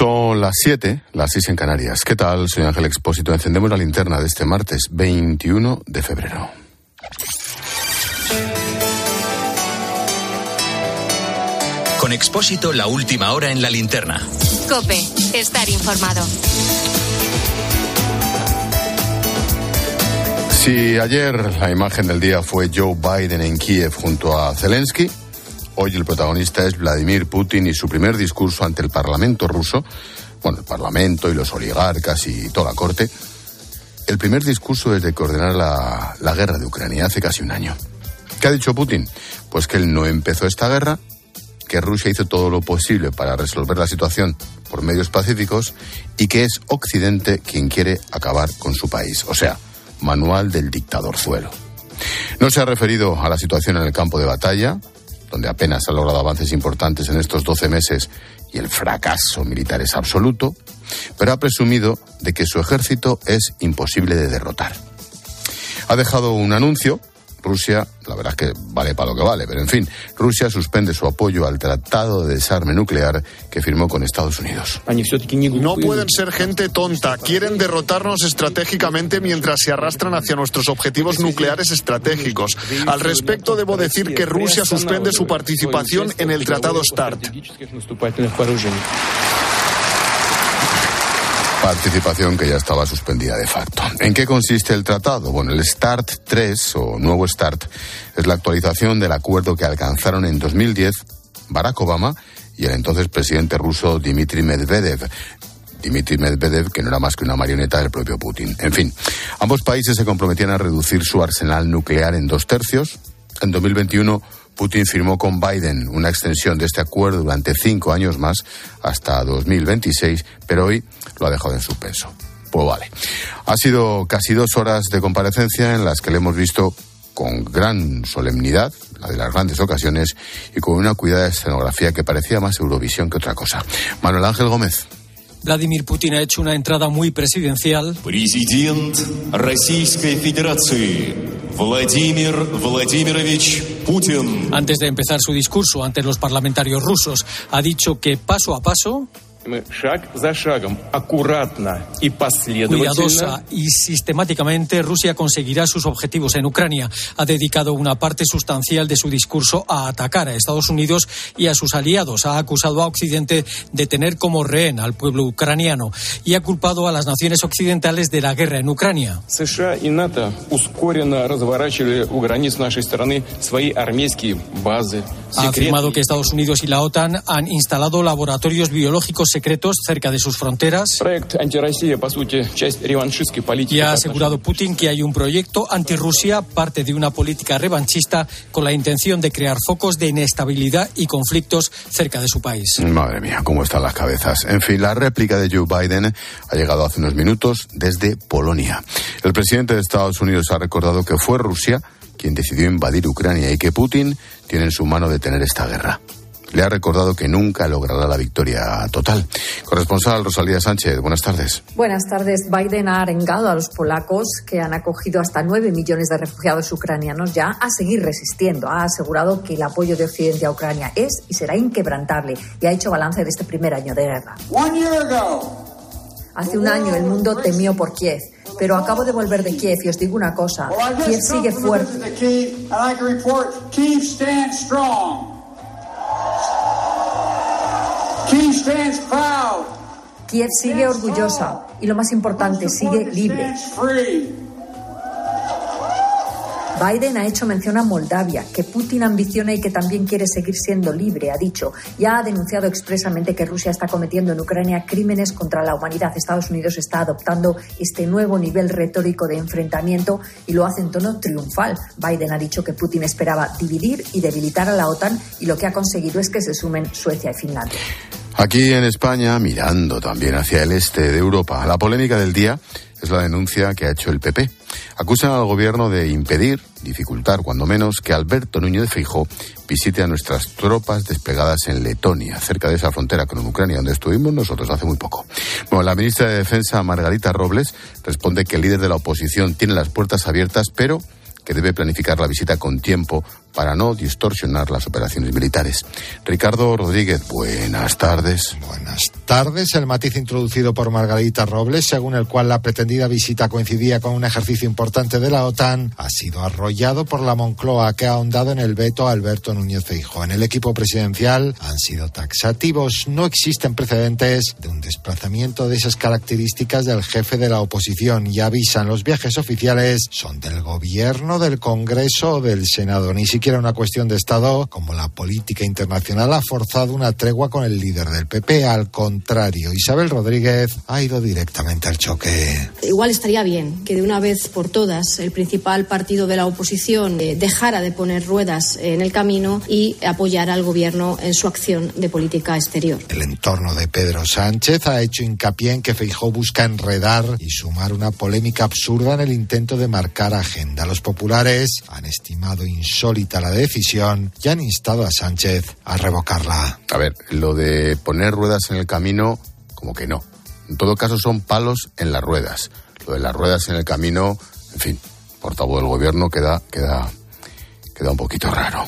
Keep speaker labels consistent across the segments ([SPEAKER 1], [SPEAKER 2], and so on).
[SPEAKER 1] Son las 7, las 6 en Canarias. ¿Qué tal? Soy Ángel Expósito. Encendemos la linterna de este martes 21 de febrero.
[SPEAKER 2] Con Expósito, la última hora en la linterna.
[SPEAKER 3] Cope, estar informado.
[SPEAKER 1] Si ayer la imagen del día fue Joe Biden en Kiev junto a Zelensky, Hoy el protagonista es Vladimir Putin y su primer discurso ante el Parlamento ruso, bueno, el Parlamento y los oligarcas y toda la corte, el primer discurso desde que ordenara la, la guerra de Ucrania hace casi un año. ¿Qué ha dicho Putin? Pues que él no empezó esta guerra, que Rusia hizo todo lo posible para resolver la situación por medios pacíficos y que es Occidente quien quiere acabar con su país. O sea, manual del dictador suelo. No se ha referido a la situación en el campo de batalla, donde apenas ha logrado avances importantes en estos 12 meses y el fracaso militar es absoluto, pero ha presumido de que su ejército es imposible de derrotar. Ha dejado un anuncio Rusia, la verdad es que vale para lo que vale, pero en fin, Rusia suspende su apoyo al Tratado de Desarme Nuclear que firmó con Estados Unidos.
[SPEAKER 4] No pueden ser gente tonta. Quieren derrotarnos estratégicamente mientras se arrastran hacia nuestros objetivos nucleares estratégicos. Al respecto, debo decir que Rusia suspende su participación en el Tratado START.
[SPEAKER 1] Participación que ya estaba suspendida de facto. ¿En qué consiste el tratado? Bueno, el START 3 o nuevo START es la actualización del acuerdo que alcanzaron en 2010 Barack Obama y el entonces presidente ruso Dmitry Medvedev. Dmitry Medvedev, que no era más que una marioneta del propio Putin. En fin, ambos países se comprometían a reducir su arsenal nuclear en dos tercios. En 2021 Putin firmó con Biden una extensión de este acuerdo durante cinco años más, hasta 2026, pero hoy lo ha dejado en suspenso. Pues vale. Ha sido casi dos horas de comparecencia en las que le hemos visto con gran solemnidad, la de las grandes ocasiones, y con una cuidada escenografía que parecía más Eurovisión que otra cosa. Manuel Ángel Gómez.
[SPEAKER 5] Vladimir Putin ha hecho una entrada muy presidencial.
[SPEAKER 6] Presidente Российской Federación, Vladimir Vladimirovich Putin.
[SPEAKER 5] Antes de empezar su discurso ante los parlamentarios rusos, ha dicho que paso a paso Cuidadosa y sistemáticamente Rusia conseguirá sus objetivos en Ucrania. Ha dedicado una parte sustancial de su discurso a atacar a Estados Unidos y a sus aliados. Ha acusado a Occidente de tener como rehén al pueblo ucraniano y ha culpado a las naciones occidentales de la guerra en Ucrania. Ha afirmado que Estados Unidos y la OTAN han instalado laboratorios biológicos secretos cerca de sus fronteras. Y ha asegurado Putin que hay un proyecto anti-Rusia, parte de una política revanchista, con la intención de crear focos de inestabilidad y conflictos cerca de su país.
[SPEAKER 1] Madre mía, cómo están las cabezas. En fin, la réplica de Joe Biden ha llegado hace unos minutos desde Polonia. El presidente de Estados Unidos ha recordado que fue Rusia quien decidió invadir Ucrania y que Putin tiene en su mano detener esta guerra. Le ha recordado que nunca logrará la victoria total. Corresponsal Rosalía Sánchez, buenas tardes.
[SPEAKER 7] Buenas tardes. Biden ha arengado a los polacos que han acogido hasta nueve millones de refugiados ucranianos ya a seguir resistiendo. Ha asegurado que el apoyo de Occidente a Ucrania es y será inquebrantable y ha hecho balance de este primer año de guerra. Hace un año el mundo temió por Kiev pero acabo de volver de Kiev y os digo una cosa, Kiev sigue fuerte. Kiev sigue orgullosa. y lo más importante, sigue libre. Biden ha hecho mención a Moldavia, que Putin ambiciona y que también quiere seguir siendo libre, ha dicho, y ha denunciado expresamente que Rusia está cometiendo en Ucrania crímenes contra la humanidad. Estados Unidos está adoptando este nuevo nivel retórico de enfrentamiento y lo hace en tono triunfal. Biden ha dicho que Putin esperaba dividir y debilitar a la OTAN y lo que ha conseguido es que se sumen Suecia y Finlandia.
[SPEAKER 1] Aquí en España, mirando también hacia el este de Europa, la polémica del día es la denuncia que ha hecho el PP. Acusan al gobierno de impedir, dificultar cuando menos, que Alberto Núñez de Feijóo visite a nuestras tropas desplegadas en Letonia, cerca de esa frontera con Ucrania, donde estuvimos nosotros hace muy poco. Bueno, la ministra de Defensa, Margarita Robles, responde que el líder de la oposición tiene las puertas abiertas, pero que debe planificar la visita con tiempo para no distorsionar las operaciones militares. Ricardo Rodríguez, buenas tardes.
[SPEAKER 8] Buenas tardes. El matiz introducido por Margarita Robles, según el cual la pretendida visita coincidía con un ejercicio importante de la OTAN, ha sido arrollado por la Moncloa, que ha ahondado en el veto a Alberto Núñez Feijóo. En el equipo presidencial han sido taxativos. No existen precedentes de un desplazamiento de esas características del jefe de la oposición y avisan los viajes oficiales son del gobierno, del Congreso o del Senado. Ni siquiera una cuestión de Estado, como la política internacional ha forzado una tregua con el líder del PP. Al contrario, Isabel Rodríguez ha ido directamente al choque.
[SPEAKER 9] Igual estaría bien que de una vez por todas el principal partido de la oposición eh, dejara de poner ruedas en el camino y apoyara al gobierno en su acción de política exterior.
[SPEAKER 8] El entorno de Pedro Sánchez ha hecho hincapié en que Feijó busca enredar y sumar una polémica absurda en el intento de marcar agenda. Los populares han estimado insólito la decisión y han instado a Sánchez a revocarla.
[SPEAKER 1] A ver, lo de poner ruedas en el camino, como que no. En todo caso son palos en las ruedas. Lo de las ruedas en el camino, en fin, portavoz del gobierno queda, queda, queda un poquito raro.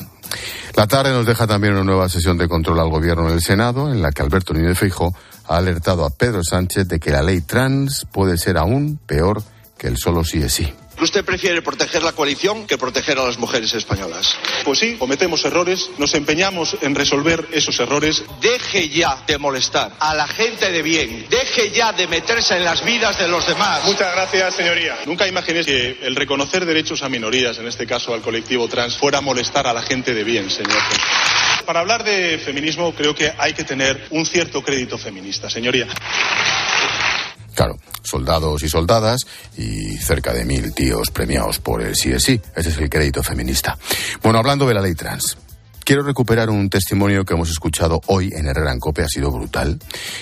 [SPEAKER 1] La tarde nos deja también una nueva sesión de control al gobierno en el Senado, en la que Alberto Núñez Feijóo ha alertado a Pedro Sánchez de que la ley trans puede ser aún peor que el solo sí es sí.
[SPEAKER 10] ¿Usted prefiere proteger la coalición que proteger a las mujeres españolas?
[SPEAKER 11] Pues sí, cometemos errores, nos empeñamos en resolver esos errores.
[SPEAKER 10] Deje ya de molestar a la gente de bien, deje ya de meterse en las vidas de los demás.
[SPEAKER 11] Muchas gracias, señoría. Nunca imaginé que el reconocer derechos a minorías, en este caso al colectivo trans, fuera a molestar a la gente de bien, señor. Para hablar de feminismo creo que hay que tener un cierto crédito feminista, señoría.
[SPEAKER 1] Claro, soldados y soldadas y cerca de mil tíos premiados por el sí es sí. Ese es el crédito feminista. Bueno, hablando de la ley trans. Quiero recuperar un testimonio que hemos escuchado hoy en Herrera en Cope, ha sido brutal.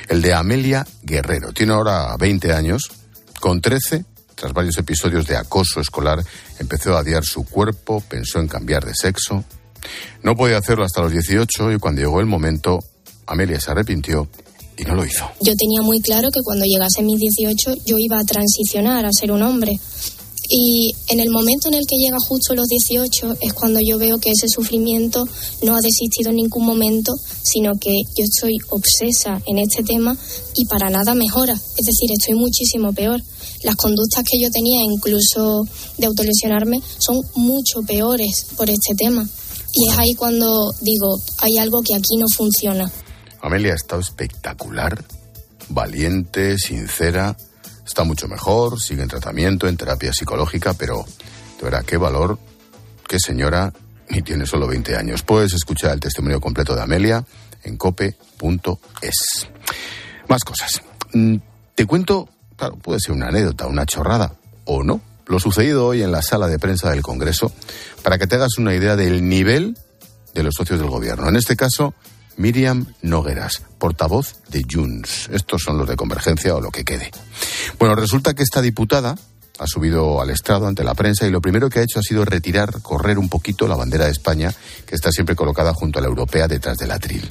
[SPEAKER 1] El de Amelia Guerrero. Tiene ahora 20 años. Con 13, tras varios episodios de acoso escolar, empezó a odiar su cuerpo, pensó en cambiar de sexo. No podía hacerlo hasta los 18 y cuando llegó el momento, Amelia se arrepintió
[SPEAKER 12] Yo tenía muy claro que cuando llegase mis 18 yo iba a transicionar a ser un hombre. Y en el momento en el que llega justo los 18 es cuando yo veo que ese sufrimiento no ha desistido en ningún momento, sino que yo estoy obsesa en este tema y para nada mejora. Es decir, estoy muchísimo peor. Las conductas que yo tenía, incluso de autolesionarme, son mucho peores por este tema. Y es ahí cuando digo, hay algo que aquí no funciona.
[SPEAKER 1] Amelia ha estado espectacular, valiente, sincera, está mucho mejor, sigue en tratamiento, en terapia psicológica, pero de verdad, qué valor, qué señora, y tiene solo 20 años. Puedes escuchar el testimonio completo de Amelia en cope.es. Más cosas. Mm, te cuento, claro, puede ser una anécdota, una chorrada, o no, lo sucedido hoy en la sala de prensa del Congreso, para que te hagas una idea del nivel de los socios del gobierno. En este caso, Miriam Nogueras, portavoz de Junts. Estos son los de Convergencia o lo que quede. Bueno, resulta que esta diputada ha subido al estrado ante la prensa y lo primero que ha hecho ha sido retirar, correr un poquito la bandera de España, que está siempre colocada junto a la europea detrás del atril.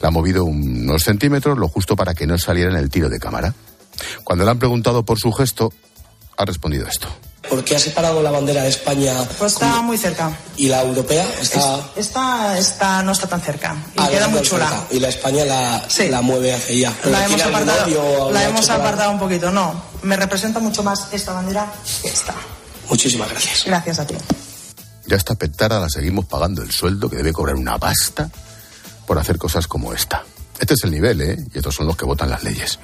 [SPEAKER 1] La ha movido unos centímetros, lo justo para que no saliera en el tiro de cámara. Cuando le han preguntado por su gesto, ha respondido esto.
[SPEAKER 13] ¿Por qué ha separado la bandera de España?
[SPEAKER 14] Pues está muy cerca.
[SPEAKER 13] ¿Y la europea? Está...
[SPEAKER 14] Esta, esta no está tan cerca. Y ah, queda muy chula.
[SPEAKER 13] Y la España la, la mueve hacia allá.
[SPEAKER 14] La hemos, apartado, la hemos apartado un poquito. No, me representa mucho más esta bandera que esta.
[SPEAKER 13] Muchísimas gracias.
[SPEAKER 14] Gracias a ti.
[SPEAKER 1] Ya esta petara la seguimos pagando el sueldo que debe cobrar una pasta por hacer cosas como esta. Este es el nivel, ¿eh? Y estos son los que votan las leyes.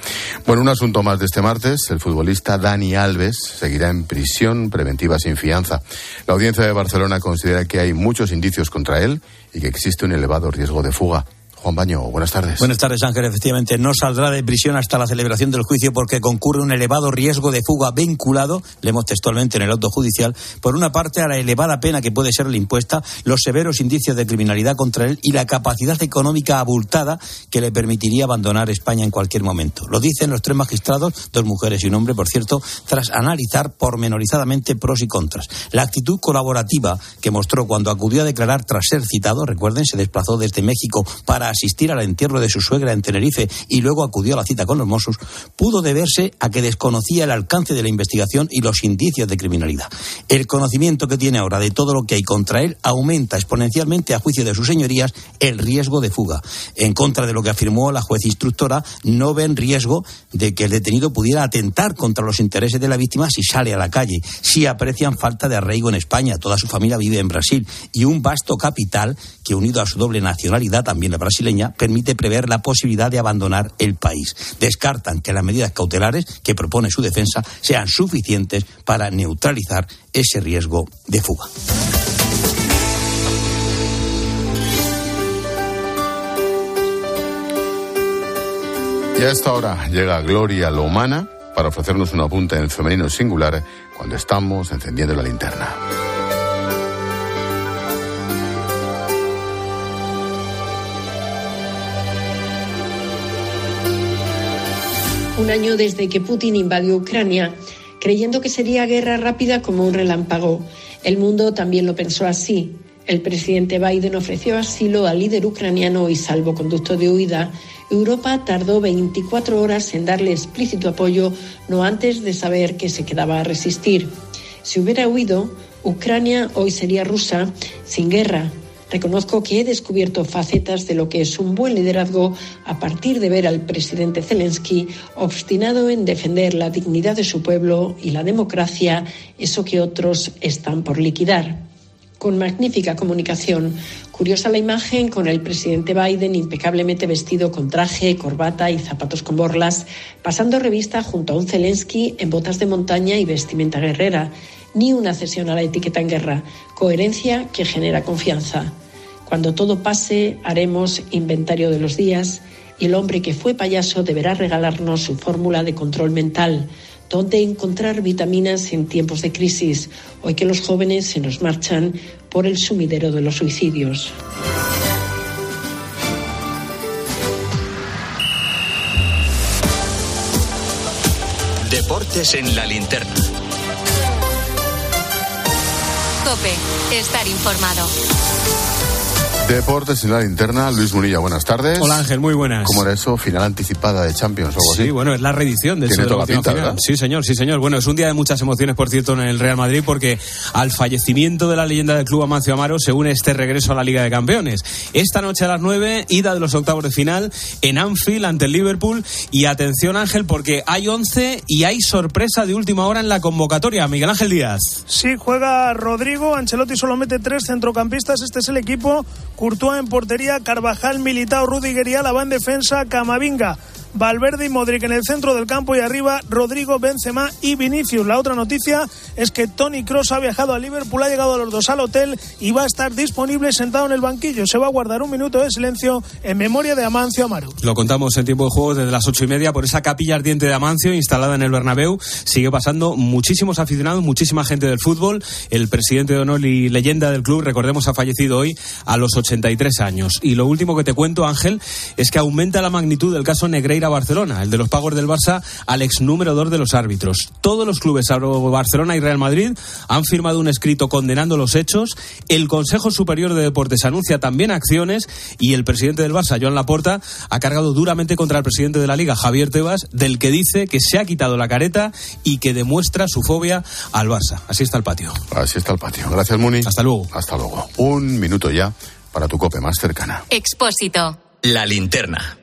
[SPEAKER 1] Bueno, un asunto más de este martes. El futbolista Dani Alves seguirá en prisión preventiva sin fianza. La audiencia de Barcelona considera que hay muchos indicios contra él y que existe un elevado riesgo de fuga. Juan Baño, buenas tardes.
[SPEAKER 15] Buenas tardes, Ángel. Efectivamente, no saldrá de prisión hasta la celebración del juicio porque concurre un elevado riesgo de fuga vinculado, leemos textualmente en el auto judicial, por una parte a la elevada pena que puede serle impuesta, los severos indicios de criminalidad contra él y la capacidad económica abultada que le permitiría abandonar España en cualquier momento. Lo dicen los tres magistrados, dos mujeres y un hombre, por cierto, tras analizar pormenorizadamente pros y contras. La actitud colaborativa que mostró cuando acudió a declarar tras ser citado, recuerden, se desplazó desde México para asistir al entierro de su suegra en Tenerife y luego acudió a la cita con los Mossos, pudo deberse a que desconocía el alcance de la investigación y los indicios de criminalidad. El conocimiento que tiene ahora de todo lo que hay contra él aumenta exponencialmente, a juicio de sus señorías, el riesgo de fuga. En contra de lo que afirmó la juez instructora, no ven riesgo de que el detenido pudiera atentar contra los intereses de la víctima si sale a la calle, si aprecian falta de arraigo en España, toda su familia vive en Brasil y un vasto capital que unido a su doble nacionalidad, también la brasileña, permite prever la posibilidad de abandonar el país. Descartan que las medidas cautelares que propone su defensa sean suficientes para neutralizar ese riesgo de fuga.
[SPEAKER 1] Y a esta hora llega Gloria Lomana para ofrecernos una punta en femenino singular cuando estamos encendiendo la linterna.
[SPEAKER 16] Un año desde que Putin invadió Ucrania, creyendo que sería guerra rápida como un relámpago. El mundo también lo pensó así. El presidente Biden ofreció asilo al líder ucraniano y salvoconducto de huida. Europa tardó 24 horas en darle explícito apoyo, no antes de saber que se quedaba a resistir. Si hubiera huido, Ucrania hoy sería rusa, sin guerra. Reconozco que he descubierto facetas de lo que es un buen liderazgo a partir de ver al presidente Zelensky obstinado en defender la dignidad de su pueblo y la democracia, eso que otros están por liquidar con magnífica comunicación. Curiosa la imagen con el presidente Biden impecablemente vestido con traje, corbata y zapatos con borlas, pasando revista junto a un Zelensky en botas de montaña y vestimenta guerrera. Ni una cesión a la etiqueta en guerra. Coherencia que genera confianza. Cuando todo pase, haremos inventario de los días y el hombre que fue payaso deberá regalarnos su fórmula de control mental dónde encontrar vitaminas en tiempos de crisis, hoy que los jóvenes se nos marchan por el sumidero de los suicidios.
[SPEAKER 17] Deportes en la linterna.
[SPEAKER 3] Cope, estar informado.
[SPEAKER 1] Deportes en la linterna, Luis Munilla, buenas tardes.
[SPEAKER 18] Hola Ángel, muy buenas.
[SPEAKER 1] ¿Cómo era eso? Final anticipada de Champions o algo así.
[SPEAKER 18] Sí, bueno, es la reedición del
[SPEAKER 1] Tiene
[SPEAKER 18] de
[SPEAKER 1] toda la pinta,
[SPEAKER 18] final.
[SPEAKER 1] ¿verdad?
[SPEAKER 18] Sí, señor, sí, señor. Bueno, es un día de muchas emociones, por cierto, en el Real Madrid, porque al fallecimiento de la leyenda del club Amancio Amaro se une este regreso a la Liga de Campeones. Esta noche a las 9, ida de los octavos de final en Anfield ante el Liverpool. Y atención, Ángel, porque hay 11 y hay sorpresa de última hora en la convocatoria. Miguel Ángel Díaz.
[SPEAKER 19] Sí, juega Rodrigo, Ancelotti solo mete tres centrocampistas, este es el equipo, Courtois en portería, Carvajal, Militao, Rudiger y en defensa, Camavinga. Valverde y Modric en el centro del campo y arriba Rodrigo, Benzema y Vinicius. La otra noticia es que Tony Cross ha viajado a Liverpool, ha llegado a los dos al hotel y va a estar disponible sentado en el banquillo. Se va a guardar un minuto de silencio en memoria de Amancio Amaro.
[SPEAKER 18] Lo contamos en tiempo de juego desde las ocho y media por esa capilla ardiente de Amancio instalada en el Bernabéu. Sigue pasando muchísimos aficionados, muchísima gente del fútbol. El presidente de honor y leyenda del club, recordemos, ha fallecido hoy a los 83 años. Y lo último que te cuento, Ángel, es que aumenta la magnitud del caso Negreira Barcelona, el de los pagos del Barça al ex número 2 de los árbitros. Todos los clubes, salvo Barcelona y Real Madrid, han firmado un escrito condenando los hechos. El Consejo Superior de Deportes anuncia también acciones y el presidente del Barça, Joan Laporta, ha cargado duramente contra el presidente de la Liga, Javier Tebas, del que dice que se ha quitado la careta y que demuestra su fobia al Barça. Así está el patio.
[SPEAKER 1] Así está el patio. Gracias, Muni.
[SPEAKER 18] Hasta luego.
[SPEAKER 1] Hasta luego. Un minuto ya para tu cope más cercana.
[SPEAKER 3] Expósito.
[SPEAKER 17] La linterna.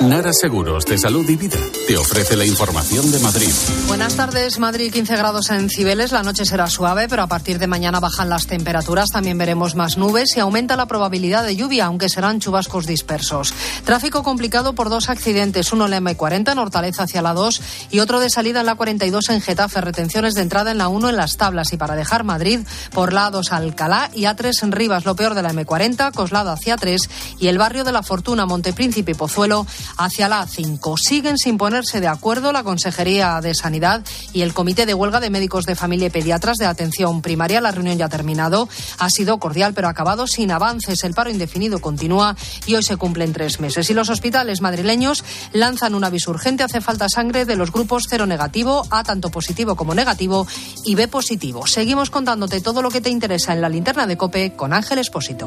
[SPEAKER 20] Nara Seguros de Salud y Vida te ofrece la información de Madrid.
[SPEAKER 21] Buenas tardes, Madrid 15 grados en Cibeles, la noche será suave, pero a partir de mañana bajan las temperaturas, también veremos más nubes y aumenta la probabilidad de lluvia, aunque serán chubascos dispersos. Tráfico complicado por dos accidentes, uno en la M40 en Hortaleza hacia la 2 y otro de salida en la 42 en Getafe, retenciones de entrada en la 1 en Las Tablas y para dejar Madrid por la 2 Alcalá y A3 en Rivas, lo peor de la M40, Coslada hacia 3 y el barrio de la Fortuna, Montepríncipe y Pozuelo hacia la A5. Siguen sin ponerse de acuerdo la Consejería de Sanidad y el Comité de Huelga de Médicos de Familia y Pediatras de Atención Primaria. La reunión ya ha terminado. Ha sido cordial, pero acabado sin avances. El paro indefinido continúa y hoy se cumplen tres meses. Y los hospitales madrileños lanzan un aviso urgente. Hace falta sangre de los grupos cero negativo, A tanto positivo como negativo y B positivo. Seguimos contándote todo lo que te interesa en la linterna de COPE con Ángel Espósito.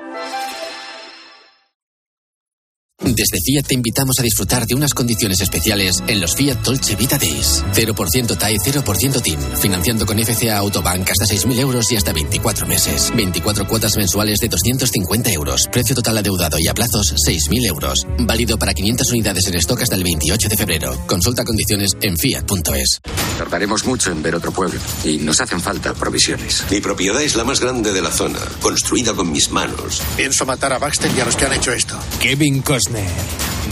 [SPEAKER 22] Desde Fiat te invitamos a disfrutar de unas condiciones especiales en los Fiat Dolce Vita Days. 0% TAE, 0% TIN. Financiando con FCA Autobank hasta 6.000 euros y hasta 24 meses. 24 cuotas mensuales de 250 euros. Precio total adeudado y a plazos 6.000 euros. Válido para 500 unidades en stock hasta el 28 de febrero. Consulta condiciones en fiat.es.
[SPEAKER 23] Tardaremos mucho en ver otro pueblo y nos hacen falta provisiones.
[SPEAKER 24] Mi propiedad es la más grande de la zona, construida con mis manos.
[SPEAKER 25] Pienso matar a Baxter y a los que han hecho esto.
[SPEAKER 26] Kevin Costner.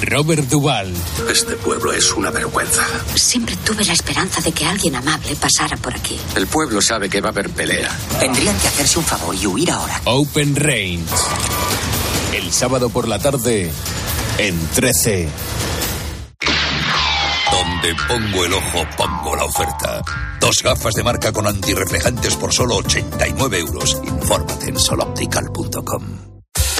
[SPEAKER 26] Robert Duval.
[SPEAKER 24] Este pueblo es una vergüenza.
[SPEAKER 27] Siempre tuve la esperanza de que alguien amable pasara por aquí.
[SPEAKER 23] El pueblo sabe que va a haber pelea.
[SPEAKER 28] Tendrían que hacerse un favor y huir ahora.
[SPEAKER 26] Open Range. El sábado por la tarde en 13.
[SPEAKER 29] Donde pongo el ojo, pongo la oferta. Dos gafas de marca con antirreflejantes por solo 89 euros. Infórmate en soloptical.com.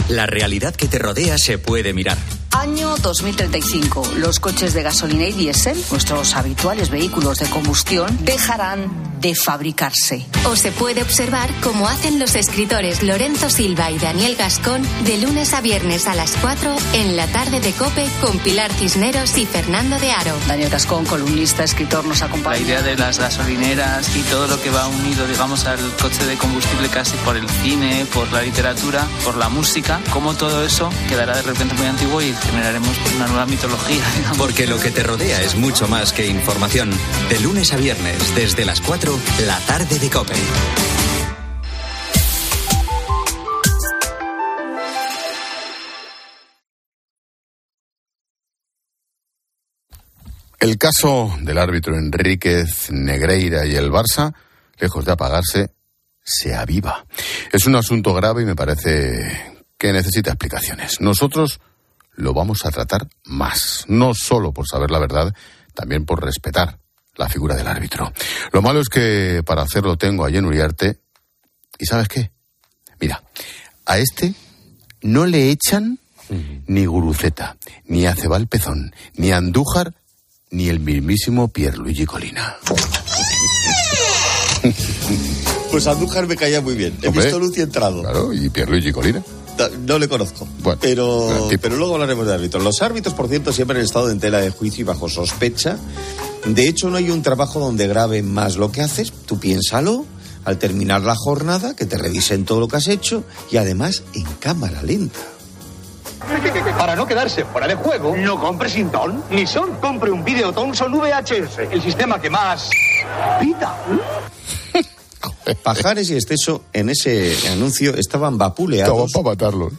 [SPEAKER 17] La realidad que te rodea se puede mirar.
[SPEAKER 30] Año 2035. Los coches de gasolina y diésel, nuestros habituales vehículos de combustión, dejarán de fabricarse.
[SPEAKER 3] O se puede observar cómo hacen los escritores Lorenzo Silva y Daniel Gascón de lunes a viernes a las 4 en la tarde de Cope con Pilar Cisneros y Fernando de Aro.
[SPEAKER 30] Daniel Gascón, columnista, escritor, nos acompaña.
[SPEAKER 31] La idea de las gasolineras y todo lo que va unido, digamos, al coche de combustible casi por el cine, por la literatura, por la música, cómo todo eso quedará de repente muy antiguo y generaremos una nueva mitología. Digamos.
[SPEAKER 17] Porque lo que te rodea es mucho más que información. De lunes a viernes, desde las 4, la tarde de Cope.
[SPEAKER 1] El caso del árbitro Enríquez Negreira y el Barça, lejos de apagarse, se aviva. Es un asunto grave y me parece que necesita explicaciones. Nosotros lo vamos a tratar más, no solo por saber la verdad, también por respetar la figura del árbitro. Lo malo es que para hacerlo tengo a en Uriarte, ¿y sabes qué? Mira, a este no le echan ni Guruceta, ni Acebal Pezón, ni Andújar, ni el mismísimo Pierluigi Colina.
[SPEAKER 32] Pues Andújar me caía muy bien. He
[SPEAKER 1] Hombre,
[SPEAKER 32] visto luz y entrado.
[SPEAKER 1] Claro, y Pierluigi Colina.
[SPEAKER 32] No, no le conozco.
[SPEAKER 1] Bueno,
[SPEAKER 32] pero, pero luego hablaremos de árbitros. Los árbitros, por cierto, siempre han estado en tela de juicio y bajo sospecha. De hecho, no hay un trabajo donde graben más lo que haces. Tú piénsalo al terminar la jornada, que te revisen todo lo que has hecho y además en cámara lenta.
[SPEAKER 10] Para no quedarse fuera de juego, no compre Sinton ni Son. Compre un Video Thomson VHS, el sistema que más pita.
[SPEAKER 32] Pajares y Exceso en ese anuncio estaban vapuleados.
[SPEAKER 1] para matarlo.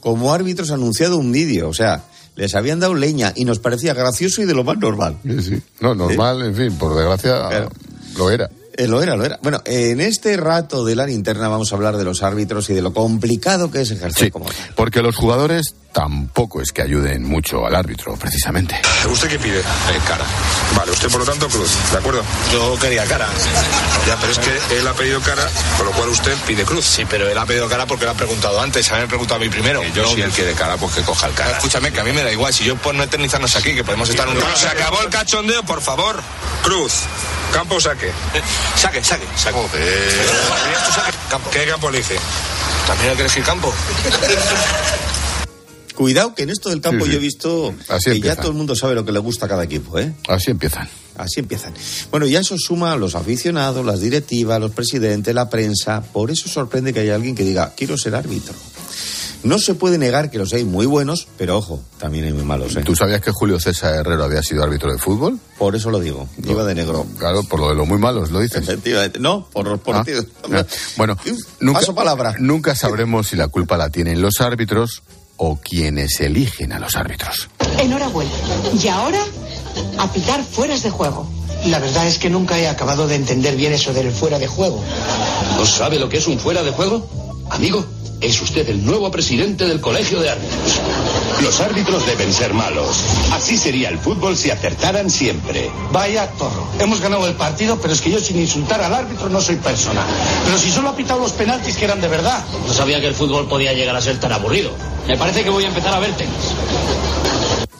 [SPEAKER 32] Como árbitros anunciado un vídeo. O sea, les habían dado leña y nos parecía gracioso y de lo más normal.
[SPEAKER 1] Sí, sí. No, normal, en fin, por desgracia lo era.
[SPEAKER 32] Eh, lo era, lo era. Bueno, en este rato de la linterna vamos a hablar de los árbitros y de lo complicado que es ejercer
[SPEAKER 1] Sí,
[SPEAKER 32] como tal.
[SPEAKER 1] porque los jugadores tampoco es que ayuden mucho al árbitro, precisamente.
[SPEAKER 33] ¿Usted qué pide? cara. Vale, usted por lo tanto cruz, ¿de acuerdo? Yo quería cara. Ya, pero es que él ha pedido cara, con lo cual usted pide cruz. Sí, pero él ha pedido cara porque lo ha preguntado antes, a mí me ha preguntado a mí primero. yo si él quiere cara, pues que coja el cara. Escúchame, que a mí me da igual, si yo por no eternizarnos aquí, que podemos estar un rato. Se acabó el cachondeo, por favor. Cruz. Campo saque. Saque, saque, saque. ¿Qué campo elige? ¿También hay que elegir campo?
[SPEAKER 32] Cuidado que en esto del campo
[SPEAKER 1] Sí, sí.
[SPEAKER 32] yo he visto
[SPEAKER 1] Así
[SPEAKER 32] que ya todo el mundo sabe lo que le gusta a cada equipo, ¿eh?
[SPEAKER 1] Así empiezan.
[SPEAKER 32] Así empiezan. Bueno, y a eso suma los aficionados, las directivas, los presidentes, la prensa. Por eso sorprende que haya alguien que diga, quiero ser árbitro. No se puede negar que los hay muy buenos, pero ojo, también hay muy malos, ¿eh?
[SPEAKER 1] ¿Tú sabías que Julio César Herrero había sido árbitro de fútbol?
[SPEAKER 32] Por eso lo digo, iba de negro.
[SPEAKER 1] Claro, por lo de los muy malos, lo dices.
[SPEAKER 32] Efectivamente. No, por los
[SPEAKER 1] Ah,
[SPEAKER 32] partidos.
[SPEAKER 1] ya. Bueno, nunca,
[SPEAKER 32] Paso palabra.
[SPEAKER 1] nunca sabremos si la culpa la tienen los árbitros o quienes eligen a los árbitros.
[SPEAKER 34] Enhorabuena. Y ahora, a pitar fueras de juego.
[SPEAKER 10] La verdad es que nunca he acabado de entender bien eso del fuera de juego.
[SPEAKER 35] ¿No sabe lo que es un fuera de juego? Amigo, es usted el nuevo presidente del Colegio de Árbitros.
[SPEAKER 36] Los árbitros deben ser malos. Así sería el fútbol si acertaran siempre.
[SPEAKER 10] Vaya torro. Hemos ganado el partido, pero es que yo sin insultar al árbitro no soy persona. Pero si solo ha pitado los penaltis que eran de verdad.
[SPEAKER 37] No sabía que el fútbol podía llegar a ser tan aburrido. Me parece que voy a empezar a ver tenis.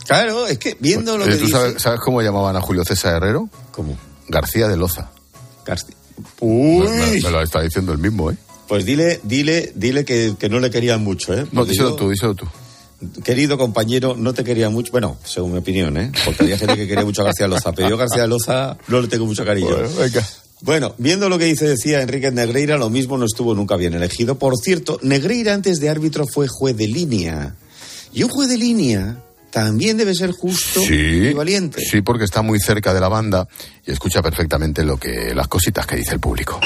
[SPEAKER 32] Claro, es que viendo lo
[SPEAKER 1] Eh,
[SPEAKER 32] que
[SPEAKER 1] ¿Tú
[SPEAKER 32] dice...
[SPEAKER 1] sabes, sabes cómo llamaban a Julio César Herrero?
[SPEAKER 32] ¿Cómo?
[SPEAKER 1] García de Loza.
[SPEAKER 32] García.
[SPEAKER 1] Me, me- me lo está diciendo el mismo, ¿eh?
[SPEAKER 32] Pues dile, dile, dile que, que no le querían mucho, ¿eh?
[SPEAKER 1] No, díselo
[SPEAKER 32] yo-
[SPEAKER 1] tú, díselo tú.
[SPEAKER 32] Querido compañero, no te quería mucho. Bueno, según mi opinión, ¿eh? Porque había gente que quería mucho a García Loza, pero yo a García Loza no le tengo mucho cariño.
[SPEAKER 1] Bueno, venga.
[SPEAKER 32] Bueno, viendo lo que dice, decía Enrique Negreira, lo mismo no estuvo nunca bien elegido. Por cierto, Negreira antes de árbitro fue juez de línea. Y un juez de línea también debe ser justo
[SPEAKER 1] Sí,
[SPEAKER 32] y valiente.
[SPEAKER 1] sí, porque está muy cerca de la banda y escucha perfectamente lo que las cositas que dice el público.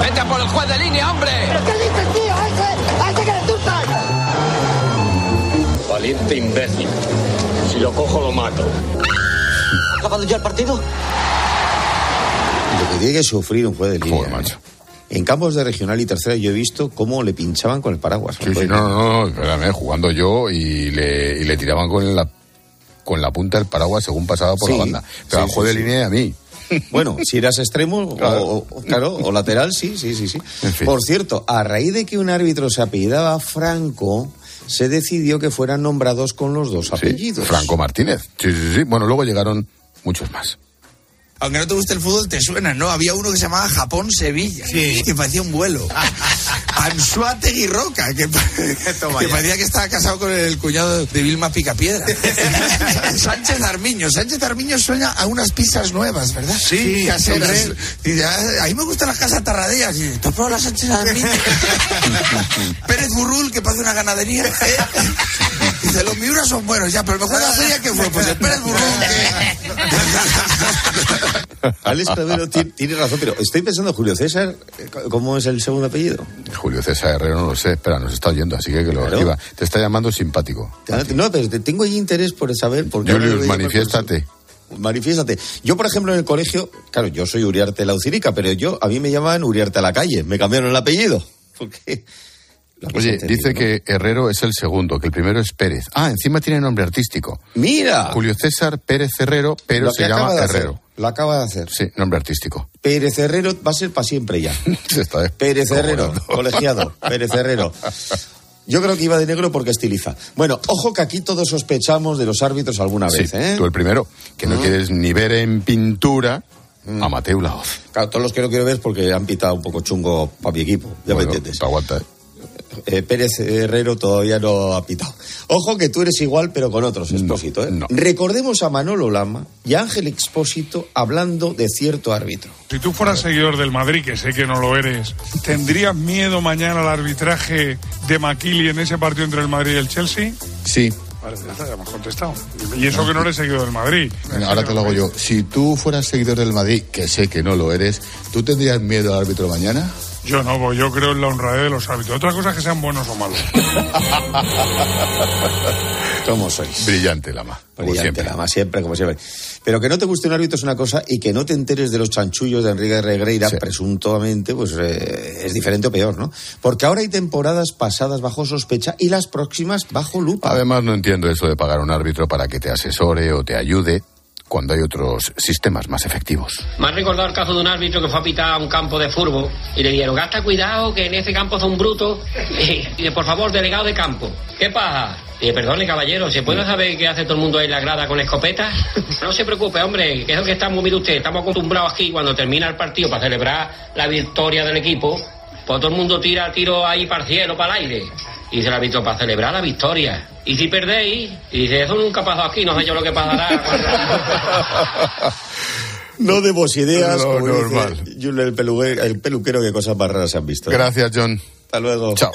[SPEAKER 37] ¡Vete a por el juez de línea, hombre!
[SPEAKER 10] ¿Pero qué dices, tío? ¡Ese! ¡Ese que le tutas!
[SPEAKER 37] Valiente imbécil. Si lo cojo, lo mato.
[SPEAKER 34] ¿Ha acabado ya el partido?
[SPEAKER 32] Lo que tiene que sufrir un juez de línea.
[SPEAKER 1] Joder, macho.
[SPEAKER 32] En campos de regional y tercera yo he visto cómo le pinchaban con el paraguas.
[SPEAKER 1] Sí, sí, no, no, no, espérame, jugando yo y le, y le tiraban con la, con la punta del paraguas según pasaba por
[SPEAKER 32] Sí,
[SPEAKER 1] la banda. Pero
[SPEAKER 32] sí,
[SPEAKER 1] al juez
[SPEAKER 32] sí,
[SPEAKER 1] de
[SPEAKER 32] sí.
[SPEAKER 1] línea y a mí.
[SPEAKER 32] Bueno, si eras extremo
[SPEAKER 1] Claro.
[SPEAKER 32] O, o- claro, o lateral, sí, sí, sí, sí.
[SPEAKER 1] En fin.
[SPEAKER 32] Por cierto, a raíz de que un árbitro se apellidaba Franco, se decidió que fueran nombrados con los dos
[SPEAKER 1] Sí,
[SPEAKER 32] apellidos.
[SPEAKER 1] Franco Martínez. Sí, sí, sí. Bueno, luego llegaron muchos más.
[SPEAKER 38] Aunque no te guste el fútbol, te suena, ¿no? Había uno que se llamaba Japón-Sevilla, que parecía un vuelo. Ansuategui Roca, que, que parecía que estaba casado con el cuñado de Vilma Picapiedra. Sánchez Armiño. Sánchez Armiño suena a unas pizzas nuevas, ¿verdad?
[SPEAKER 10] Sí,
[SPEAKER 38] caseras. Dice, "Ah, a mí me gustan las casas tarradeas. Y, ¿Te has probado las Sánchez Armiño? Pérez Burrul, que parece una ganadería. Dice, los miuras son buenos, ya, pero mejor de la feria que fue, pues el Pérez Burrul, que...
[SPEAKER 32] Alex Clavero ti- tiene razón, pero estoy pensando, Julio César, eh, ¿cómo es el segundo apellido?
[SPEAKER 1] Julio César Herrero no lo sé. Espera, nos está oyendo, así que que lo
[SPEAKER 32] Claro.
[SPEAKER 1] Te está llamando simpático.
[SPEAKER 32] No, pero te- tengo ahí interés por saber. Porque ahora
[SPEAKER 1] Julius,
[SPEAKER 32] por-
[SPEAKER 1] manifiéstate.
[SPEAKER 32] Manifiéstate. Yo, por ejemplo, en el colegio, claro, yo soy Uriarte Laucirica, pero yo, a mí me llamaban Uriarte a la calle, me cambiaron el apellido. Porque la
[SPEAKER 1] Oye, dice que Herrero es el segundo, que el primero es Pérez. Ah, encima tiene nombre artístico.
[SPEAKER 32] ¡Mira!
[SPEAKER 1] Julio César Pérez Herrero, pero se llama Herrero.
[SPEAKER 32] Lo acaba de hacer.
[SPEAKER 1] Sí, nombre artístico.
[SPEAKER 32] Pérez Herrero va a ser para siempre ya. Pérez Herrero, colegiado. Pérez Herrero. Yo creo que iba de negro porque estiliza. Bueno, ojo que aquí todos sospechamos de los árbitros alguna
[SPEAKER 1] Sí,
[SPEAKER 32] vez, ¿eh?
[SPEAKER 1] tú el primero, que no
[SPEAKER 32] Mm.
[SPEAKER 1] quieres ni ver en pintura a Mateo Laoz.
[SPEAKER 32] Claro, todos los que no quiero ver es porque han pitado un poco chungo para mi equipo. Ya
[SPEAKER 1] Bueno,
[SPEAKER 32] me entiendes.
[SPEAKER 1] te aguanta, ¿eh?
[SPEAKER 32] Eh, Pérez Herrero todavía no ha pitado. Ojo que tú eres igual, pero con otros, Expósito. ¿eh?
[SPEAKER 1] no.
[SPEAKER 32] Recordemos a Manolo Lama y a Ángel Expósito hablando de cierto árbitro.
[SPEAKER 39] Si tú fueras seguidor del Madrid, que sé que no lo eres, ¿tendrías miedo mañana al arbitraje de Maquili en ese partido entre el Madrid y el Chelsea?
[SPEAKER 1] Sí.
[SPEAKER 39] Vale, ya está, ya me has contestado. Y eso que no eres seguidor del Madrid.
[SPEAKER 1] Venga, ahora te lo hago yo. Si tú fueras seguidor del Madrid, que sé que no lo eres, ¿tú tendrías miedo al árbitro mañana?
[SPEAKER 39] Yo no, pues yo creo en la honradez de los árbitros. Otra cosa es que sean buenos o malos.
[SPEAKER 32] ¿Cómo sois?
[SPEAKER 1] Brillante, Lama. Como
[SPEAKER 32] Brillante,
[SPEAKER 1] siempre.
[SPEAKER 32] Lama, siempre, como siempre. Pero que no te guste un árbitro es una cosa y que no te enteres de los chanchullos de Enrique Regreira,
[SPEAKER 1] Sí.
[SPEAKER 32] presuntamente, pues eh, es diferente o peor, ¿no? Porque ahora hay temporadas pasadas bajo sospecha y las próximas bajo lupa.
[SPEAKER 1] Además, no entiendo eso de pagar a un árbitro para que te asesore o te ayude cuando hay otros sistemas más efectivos.
[SPEAKER 37] Me ha recordado el caso de un árbitro que fue a pitar a un campo de fútbol y le dijeron, gasta cuidado que en ese campo son brutos. Y, y por favor, delegado de campo, ¿qué pasa? Y dice, perdone caballero, ¿se puede saber qué hace todo el mundo ahí en la grada con escopetas? No se preocupe, hombre, que es lo que estamos, mire usted, estamos acostumbrados aquí cuando termina el partido para celebrar la victoria del equipo, pues todo el mundo tira tiro ahí para el cielo, para el aire. Y dice el árbitro, para celebrar la victoria. Y si perdéis, y dice, eso nunca ha pasado aquí, no sé yo lo que pasará.
[SPEAKER 32] No demos ideas, como dice
[SPEAKER 1] normal.
[SPEAKER 32] Julen, el, peluquero, el peluquero, que cosas más raras se han visto.
[SPEAKER 1] Gracias, John.
[SPEAKER 32] Hasta luego.
[SPEAKER 1] Chao.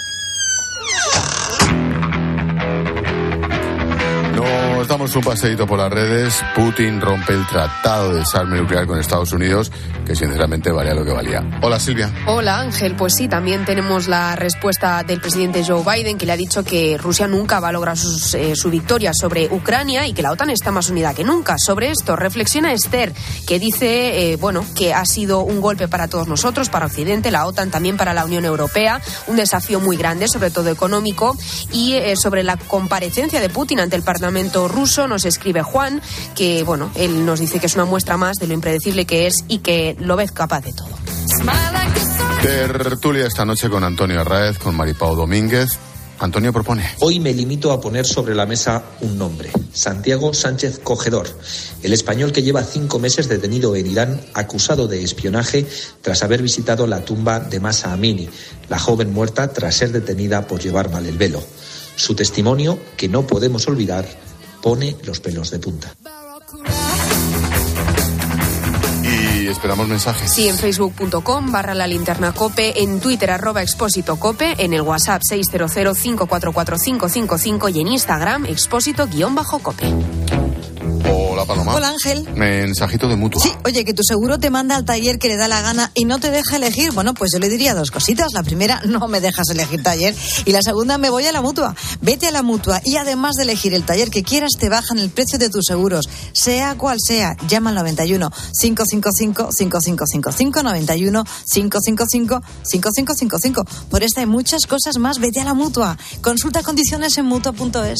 [SPEAKER 1] Damos un paseíto por las redes. Putin rompe el tratado de desarme nuclear con Estados Unidos, que sinceramente valía lo que valía. Hola, Silvia.
[SPEAKER 40] Hola Ángel, pues sí, también tenemos la respuesta del presidente Joe Biden que le ha dicho que Rusia nunca va a lograr eh, su victoria sobre Ucrania y que la OTAN está más unida que nunca. Sobre esto reflexiona Esther, que dice, eh, bueno, que ha sido un golpe para todos nosotros, para Occidente, la OTAN, también para la Unión Europea, un desafío muy grande, sobre todo económico, y eh, sobre la comparecencia de Putin ante el Parlamento ruso nos escribe Juan, que bueno, él nos dice que es una muestra más de lo impredecible que es y que lo ves capaz de todo.
[SPEAKER 1] Tertulia esta noche con Antonio Arraez, con Maripau Domínguez. Antonio propone.
[SPEAKER 41] Hoy me limito a poner sobre la mesa un nombre, Santiago Sánchez Cogedor, el español que lleva cinco meses detenido en Irán acusado de espionaje tras haber visitado la tumba de Masa Amini, la joven muerta tras ser detenida por llevar mal el velo. Su testimonio, que no podemos olvidar, pone los pelos de punta.
[SPEAKER 1] Y esperamos mensajes.
[SPEAKER 40] Sí, en facebook.com barra la linterna cope, en twitter arroba expósito cope, en el whatsapp 600544555 y en instagram expósito guion bajo cope.
[SPEAKER 1] Hola, Paloma.
[SPEAKER 42] Hola, Ángel.
[SPEAKER 1] Mensajito de mutua.
[SPEAKER 42] Sí, oye, que tu seguro te manda al taller que le da la gana y no te deja elegir. Bueno, pues yo le diría dos cositas. La primera, no me dejas elegir taller. Y la segunda, me voy a la mutua. Vete a la mutua y además de elegir el taller que quieras, te bajan el precio de tus seguros. Sea cual sea, llama al 91 555 5555 91 555 5555. Por esta y muchas cosas más, vete a la mutua. Consulta condiciones en mutua.es.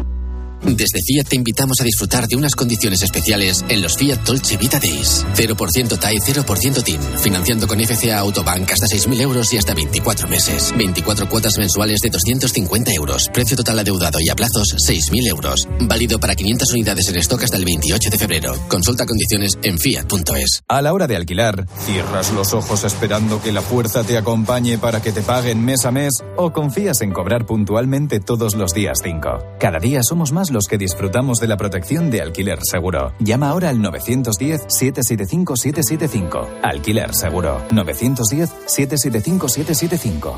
[SPEAKER 22] Desde Fiat te invitamos a disfrutar de unas condiciones especiales en los Fiat Dolce Vita Days. 0% TAE, 0% TIN. Financiando con FCA Autobank hasta 6.000 euros y hasta 24 meses. 24 cuotas mensuales de 250 euros. Precio total adeudado y a plazos 6.000 euros. Válido para 500 unidades en stock hasta el 28 de febrero. Consulta condiciones en fiat.es.
[SPEAKER 43] A la hora de alquilar, ¿cierras los ojos esperando que la fuerza te acompañe para que te paguen mes a mes o confías en cobrar puntualmente todos los días 5? Cada día somos más los que disfrutamos de la protección de alquiler seguro. Llama ahora al 910-775-775. Alquiler seguro. 910-775-775.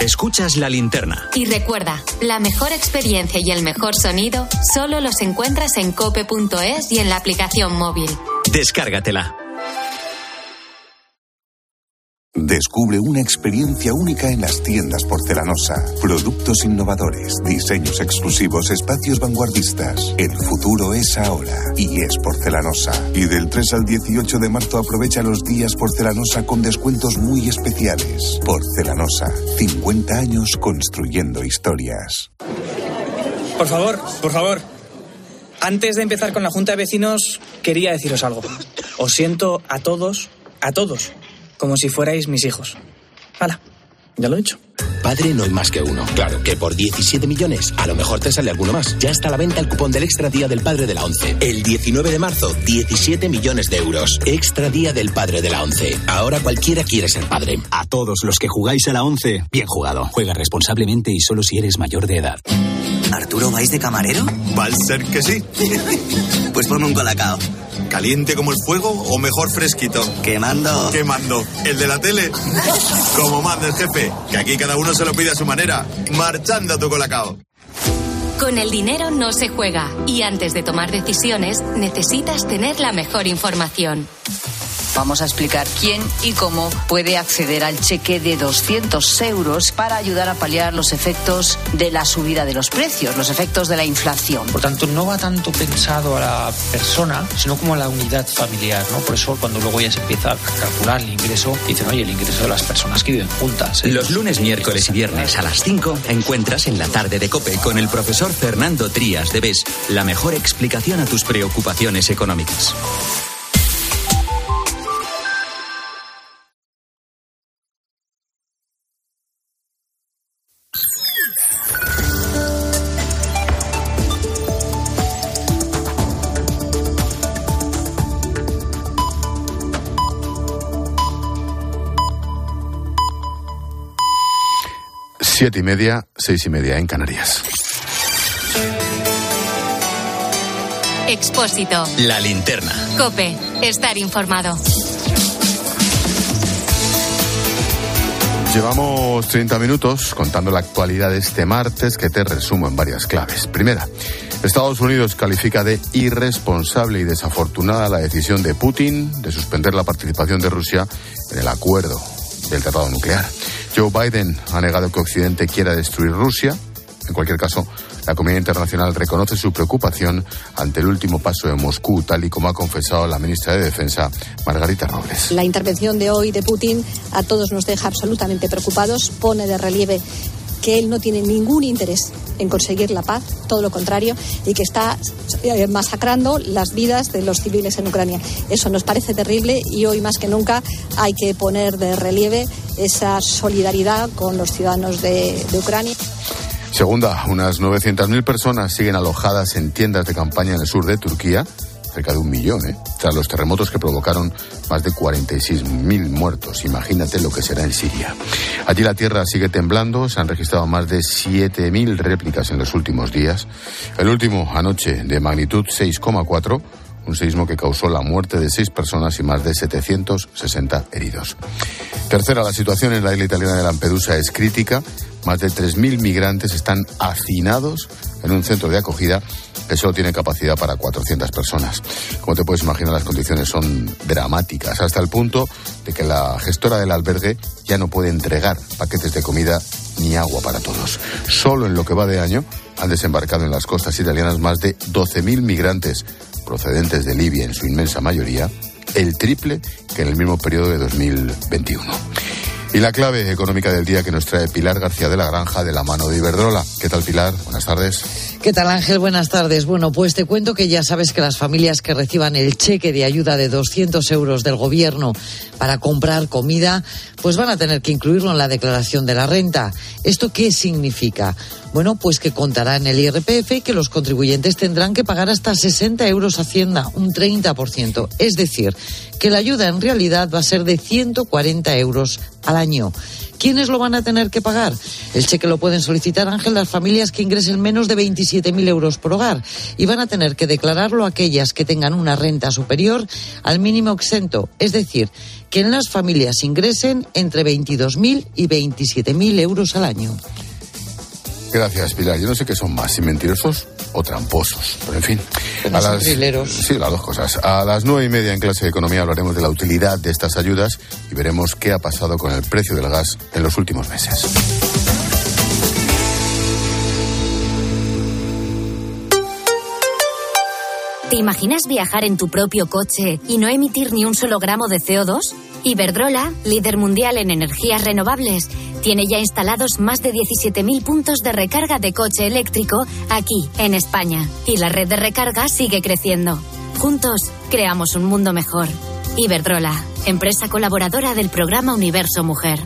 [SPEAKER 17] Escuchas la linterna.
[SPEAKER 3] Y recuerda, la mejor experiencia y el mejor sonido solo los encuentras en cope.es y en la aplicación móvil.
[SPEAKER 17] Descárgatela.
[SPEAKER 44] Descubre una experiencia única en las tiendas porcelanosa. Productos innovadores, diseños exclusivos, espacios vanguardistas. El futuro es ahora y es porcelanosa. Y del 3 al 18 de marzo aprovecha los días porcelanosa con descuentos muy especiales. Porcelanosa, 50 años construyendo historias.
[SPEAKER 14] Por favor, por favor. Antes de empezar con la Junta de Vecinos, quería deciros algo. Os siento a todos, a todos, como si fuerais mis hijos. Hala, ya lo he dicho.
[SPEAKER 22] Padre no hay más que uno. Claro que por 17 millones a lo mejor te sale alguno más. Ya está a la venta el cupón del Extra Día del Padre de la ONCE. El 19 de marzo, 17 millones de euros. Extra Día del Padre de la ONCE. Ahora cualquiera quiere ser padre.
[SPEAKER 45] A todos los que jugáis a la 11, bien jugado. Juega responsablemente y solo si eres mayor de edad.
[SPEAKER 46] ¿Arturo vais de camarero?
[SPEAKER 33] Va a ser que sí.
[SPEAKER 46] Pues ponme un colacao.
[SPEAKER 33] ¿Caliente como el fuego o mejor fresquito?
[SPEAKER 46] Quemando.
[SPEAKER 33] Quemando. ¿El de la tele? Como manda el jefe, que aquí cada uno se lo pide a su manera. Marchando tu colacao.
[SPEAKER 3] Con el dinero no se juega y antes de tomar decisiones necesitas tener la mejor información.
[SPEAKER 47] Vamos a explicar quién y cómo puede acceder al cheque de 200 euros para ayudar a paliar los efectos de la subida de los precios, los efectos de la inflación.
[SPEAKER 48] Por tanto, no va tanto pensado a la persona, sino como a la unidad familiar, ¿no? Por eso cuando luego ya se empieza a calcular el ingreso, dicen, oye, el ingreso de las personas que viven juntas. ¿eh?
[SPEAKER 17] Los lunes, miércoles y viernes a las 5 encuentras en la tarde de Cope con el profesor Fernando Trías de BES la mejor explicación a tus preocupaciones económicas.
[SPEAKER 1] Siete y media, seis y media en Canarias.
[SPEAKER 3] Expósito.
[SPEAKER 49] La linterna.
[SPEAKER 3] Cope. Estar informado.
[SPEAKER 1] Llevamos 30 minutos contando la actualidad de este martes que te resumo en varias claves. Primera, Estados Unidos califica de irresponsable y desafortunada la decisión de Putin de suspender la participación de Rusia en el acuerdo del tratado nuclear. Joe Biden ha negado que Occidente quiera destruir Rusia. En cualquier caso, la comunidad internacional reconoce su preocupación ante el último paso de Moscú, tal y como ha confesado la ministra de Defensa, Margarita Robles.
[SPEAKER 50] La intervención de hoy de Putin a todos nos deja absolutamente preocupados, pone de relieve que él no tiene ningún interés en conseguir la paz, todo lo contrario, y que está eh, masacrando las vidas de los civiles en Ucrania. Eso nos parece terrible y hoy más que nunca hay que poner de relieve esa solidaridad con los ciudadanos de, de Ucrania.
[SPEAKER 1] Segunda, unas 900.000 personas siguen alojadas en tiendas de campaña en el sur de Turquía, cerca de un millón, ¿eh? tras los terremotos que provocaron más de 46.000 muertos. Imagínate lo que será en Siria. Allí la tierra sigue temblando, se han registrado más de 7.000 réplicas en los últimos días. El último anoche de magnitud 6,4 un seismo que causó la muerte de seis personas y más de 760 heridos. Tercera, la situación en la isla italiana de Lampedusa es crítica. Más de 3.000 migrantes están hacinados en un centro de acogida que solo tiene capacidad para 400 personas. Como te puedes imaginar, las condiciones son dramáticas, hasta el punto de que la gestora del albergue ya no puede entregar paquetes de comida ni agua para todos. Solo en lo que va de año han desembarcado en las costas italianas más de 12.000 migrantes procedentes de Libia en su inmensa mayoría, el triple que en el mismo periodo de 2021. Y la clave económica del día que nos trae Pilar García de la Granja de la mano de Iberdrola. ¿Qué tal Pilar? Buenas tardes.
[SPEAKER 51] ¿Qué tal Ángel? Buenas tardes. Bueno, pues te cuento que ya sabes que las familias que reciban el cheque de ayuda de 200 euros del gobierno para comprar comida, pues van a tener que incluirlo en la declaración de la renta. ¿Esto qué significa? Bueno, pues que contará en el IRPF y que los contribuyentes tendrán que pagar hasta 60 euros Hacienda, un 30%. Es decir, que la ayuda en realidad va a ser de 140 euros al año. ¿Quiénes lo van a tener que pagar? El cheque lo pueden solicitar, Ángel, las familias que ingresen menos de 27.000 euros por hogar y van a tener que declararlo aquellas que tengan una renta superior al mínimo exento, es decir, que en las familias ingresen entre 22.000 y 27.000 euros al año.
[SPEAKER 1] Gracias, Pilar. Yo no sé qué son más, si mentirosos o tramposos. Pero en fin.
[SPEAKER 51] a las, sí,
[SPEAKER 1] las dos cosas. A las nueve y media en clase de economía hablaremos de la utilidad de estas ayudas y veremos qué ha pasado con el precio del gas en los últimos meses.
[SPEAKER 3] ¿Te imaginas viajar en tu propio coche y no emitir ni un solo gramo de CO2? Iberdrola, líder mundial en energías renovables, tiene ya instalados más de 17.000 puntos de recarga de coche eléctrico aquí, en España. Y la red de recarga sigue creciendo. Juntos, creamos un mundo mejor. Iberdrola, empresa colaboradora del programa Universo Mujer.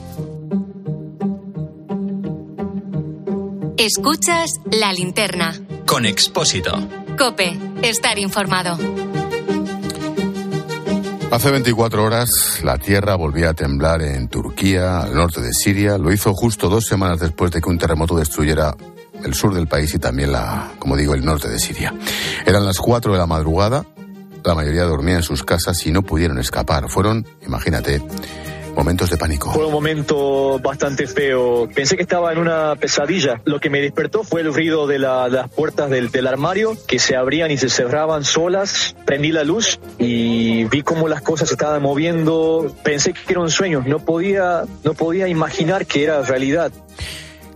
[SPEAKER 3] Escuchas la linterna.
[SPEAKER 49] Con Expósito.
[SPEAKER 3] Cope, estar informado.
[SPEAKER 1] Hace 24 horas la tierra volvía a temblar en Turquía, al norte de Siria. Lo hizo justo dos semanas después de que un terremoto destruyera el sur del país y también la, como digo, el norte de Siria. Eran las 4 de la madrugada. La mayoría dormía en sus casas y no pudieron escapar. Fueron, imagínate, momentos de pánico.
[SPEAKER 52] Fue un momento bastante feo. Pensé que estaba en una pesadilla. Lo que me despertó fue el ruido de las puertas del, del, armario que se abrían y se cerraban solas. Prendí la luz y vi cómo las cosas se estaban moviendo. Pensé que era un sueño. No podía, no podía imaginar que era realidad.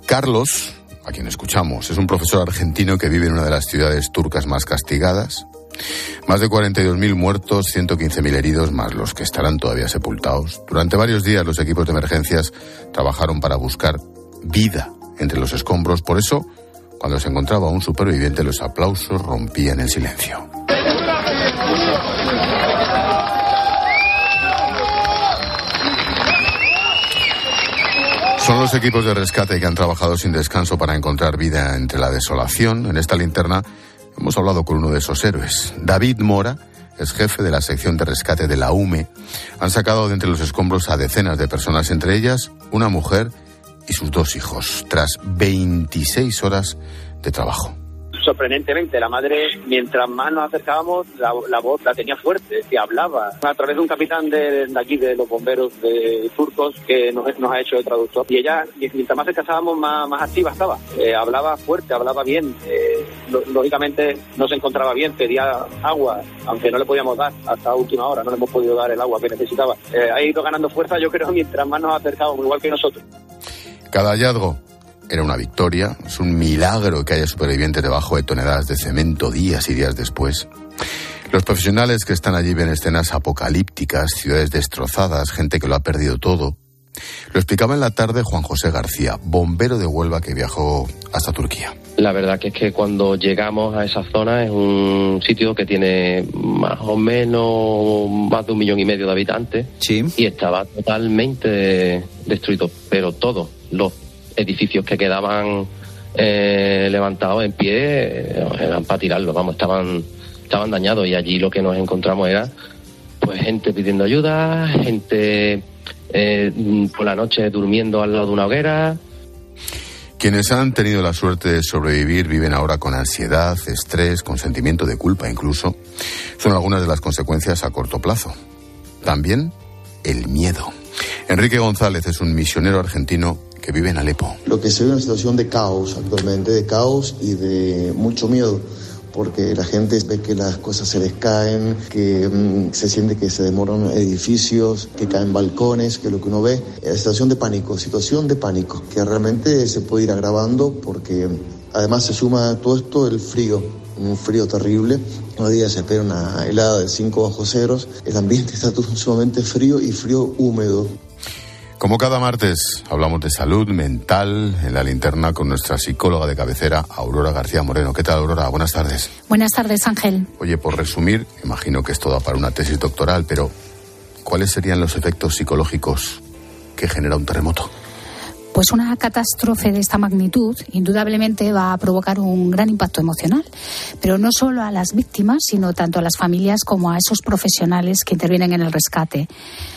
[SPEAKER 1] Carlos, a quien escuchamos, es un profesor argentino que vive en una de las ciudades turcas más castigadas. Más de 42.000 muertos, 115.000 heridos, más los que estarán todavía sepultados. Durante varios días los equipos de emergencias trabajaron para buscar vida entre los escombros. Por eso, cuando se encontraba un superviviente, los aplausos rompían el silencio. Son los equipos de rescate que han trabajado sin descanso para encontrar vida entre la desolación. En esta linterna Hemos hablado con uno de esos héroes. David Mora es jefe de la sección de rescate de la UME. Han sacado de entre los escombros a decenas de personas, entre ellas una mujer y sus dos hijos, tras 26 horas de trabajo
[SPEAKER 53] sorprendentemente, la madre, mientras más nos acercábamos, la, voz la tenía fuerte, que hablaba. A través de un capitán de, aquí, de los bomberos de turcos, que nos, ha hecho el traductor. Y ella, mientras más acercábamos, más, más activa estaba. Eh, hablaba fuerte, hablaba bien. Eh, lógicamente no se encontraba bien, pedía agua, aunque no le podíamos dar hasta última hora, no le hemos podido dar el agua que necesitaba. Eh, ha ido ganando fuerza, yo creo, mientras más nos acercábamos, igual que nosotros.
[SPEAKER 1] Cada hallazgo era una victoria, es un milagro que haya supervivientes debajo de toneladas de cemento días y días después. Los profesionales que están allí ven escenas apocalípticas, ciudades destrozadas, gente que lo ha perdido todo. Lo explicaba en la tarde Juan José García, bombero de Huelva que viajó hasta Turquía.
[SPEAKER 54] La verdad que es que cuando llegamos a esa zona es un sitio que tiene más o menos más de un millón y medio de habitantes y estaba totalmente destruido, pero todo, los edificios que quedaban eh, levantados en pie eh, eran para tirarlos, vamos, estaban, estaban dañados y allí lo que nos encontramos era pues gente pidiendo ayuda, gente eh, por la noche durmiendo al lado de una hoguera.
[SPEAKER 1] Quienes han tenido la suerte de sobrevivir viven ahora con ansiedad, estrés, con sentimiento de culpa incluso. Son algunas de las consecuencias a corto plazo. También el miedo. Enrique González es un misionero argentino que vive en Alepo.
[SPEAKER 55] Lo que se ve es una situación de caos actualmente, de caos y de mucho miedo porque la gente ve que las cosas se les caen, que mm, se siente que se demoran edificios, que caen balcones, que lo que uno ve es situación de pánico, situación de pánico, que realmente se puede ir agravando porque además se suma a todo esto el frío, un frío terrible. Hoy día se espera una helada de 5 bajo ceros. El ambiente está sumamente frío y frío húmedo.
[SPEAKER 1] Como cada martes, hablamos de salud mental en la linterna con nuestra psicóloga de cabecera, Aurora García Moreno. ¿Qué tal, Aurora? Buenas tardes.
[SPEAKER 56] Buenas tardes, Ángel.
[SPEAKER 1] Oye, por resumir, imagino que es todo para una tesis doctoral, pero ¿cuáles serían los efectos psicológicos que genera un terremoto?
[SPEAKER 56] Pues una catástrofe de esta magnitud indudablemente va a provocar un gran impacto emocional, pero no solo a las víctimas, sino tanto a las familias como a esos profesionales que intervienen en el rescate.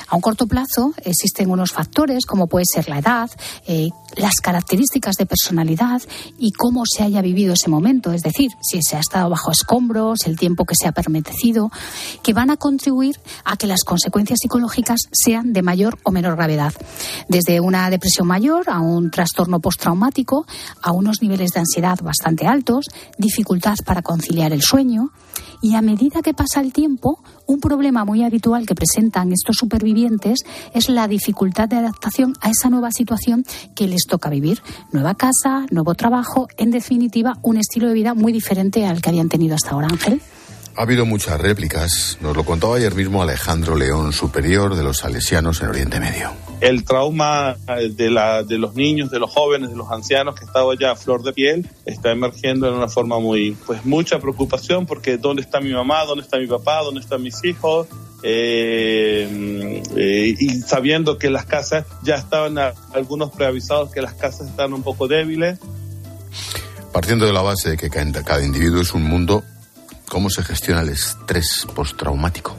[SPEAKER 56] A un corto plazo existen unos factores como puede ser la edad, eh, las características de personalidad y cómo se haya vivido ese momento, es decir, si se ha estado bajo escombros, el tiempo que se ha permitido, que van a contribuir a que las consecuencias psicológicas sean de mayor o menor gravedad. Desde una depresión mayor a un trastorno postraumático, a unos niveles de ansiedad bastante altos, dificultad para conciliar el sueño, y a medida que pasa el tiempo, un problema muy habitual que presentan estos supervivientes es la dificultad de adaptación a esa nueva situación que les toca vivir. Nueva casa, nuevo trabajo, en definitiva, un estilo de vida muy diferente al que habían tenido hasta ahora, Ángel.
[SPEAKER 1] Ha habido muchas réplicas. Nos lo contaba ayer mismo Alejandro León, superior de los salesianos en Oriente Medio.
[SPEAKER 57] El trauma de, la, de los niños, de los jóvenes, de los ancianos que estaba ya a flor de piel está emergiendo en una forma muy, pues mucha preocupación porque ¿dónde está mi mamá? ¿Dónde está mi papá? ¿Dónde están mis hijos? Eh, eh, y sabiendo que las casas ya estaban algunos preavisados que las casas están un poco débiles.
[SPEAKER 1] Partiendo de la base de que cada individuo es un mundo ¿Cómo se gestiona el estrés postraumático?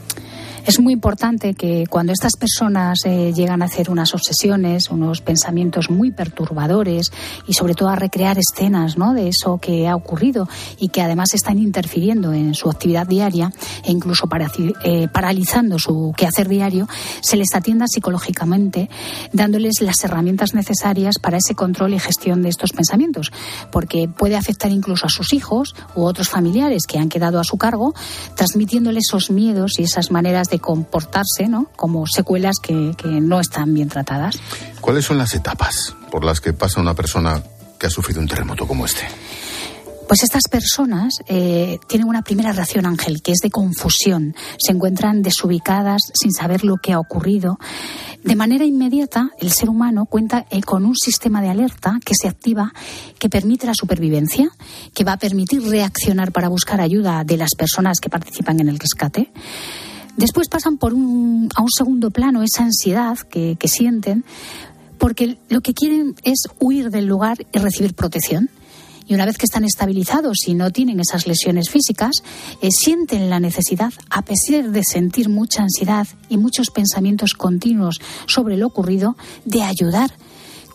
[SPEAKER 56] Es muy importante que cuando estas personas eh, llegan a hacer unas obsesiones, unos pensamientos muy perturbadores y sobre todo a recrear escenas ¿no? de eso que ha ocurrido y que además están interfiriendo en su actividad diaria e incluso para, eh, paralizando su quehacer diario, se les atienda psicológicamente dándoles las herramientas necesarias para ese control y gestión de estos pensamientos, porque puede afectar incluso a sus hijos u otros familiares que han quedado a su cargo, transmitiéndoles esos miedos y esas maneras de comportarse ¿no? como secuelas que, que no están bien tratadas.
[SPEAKER 1] ¿Cuáles son las etapas por las que pasa una persona que ha sufrido un terremoto como este?
[SPEAKER 56] Pues estas personas eh, tienen una primera reacción, Ángel, que es de confusión. Se encuentran desubicadas, sin saber lo que ha ocurrido. De manera inmediata, el ser humano cuenta eh, con un sistema de alerta que se activa, que permite la supervivencia, que va a permitir reaccionar para buscar ayuda de las personas que participan en el rescate. Después pasan por un, a un segundo plano esa ansiedad que, sienten, porque lo que quieren es huir del lugar y recibir protección. Y una vez que están estabilizados y no tienen esas lesiones físicas, eh, sienten la necesidad, a pesar de sentir mucha ansiedad y muchos pensamientos continuos sobre lo ocurrido, de ayudar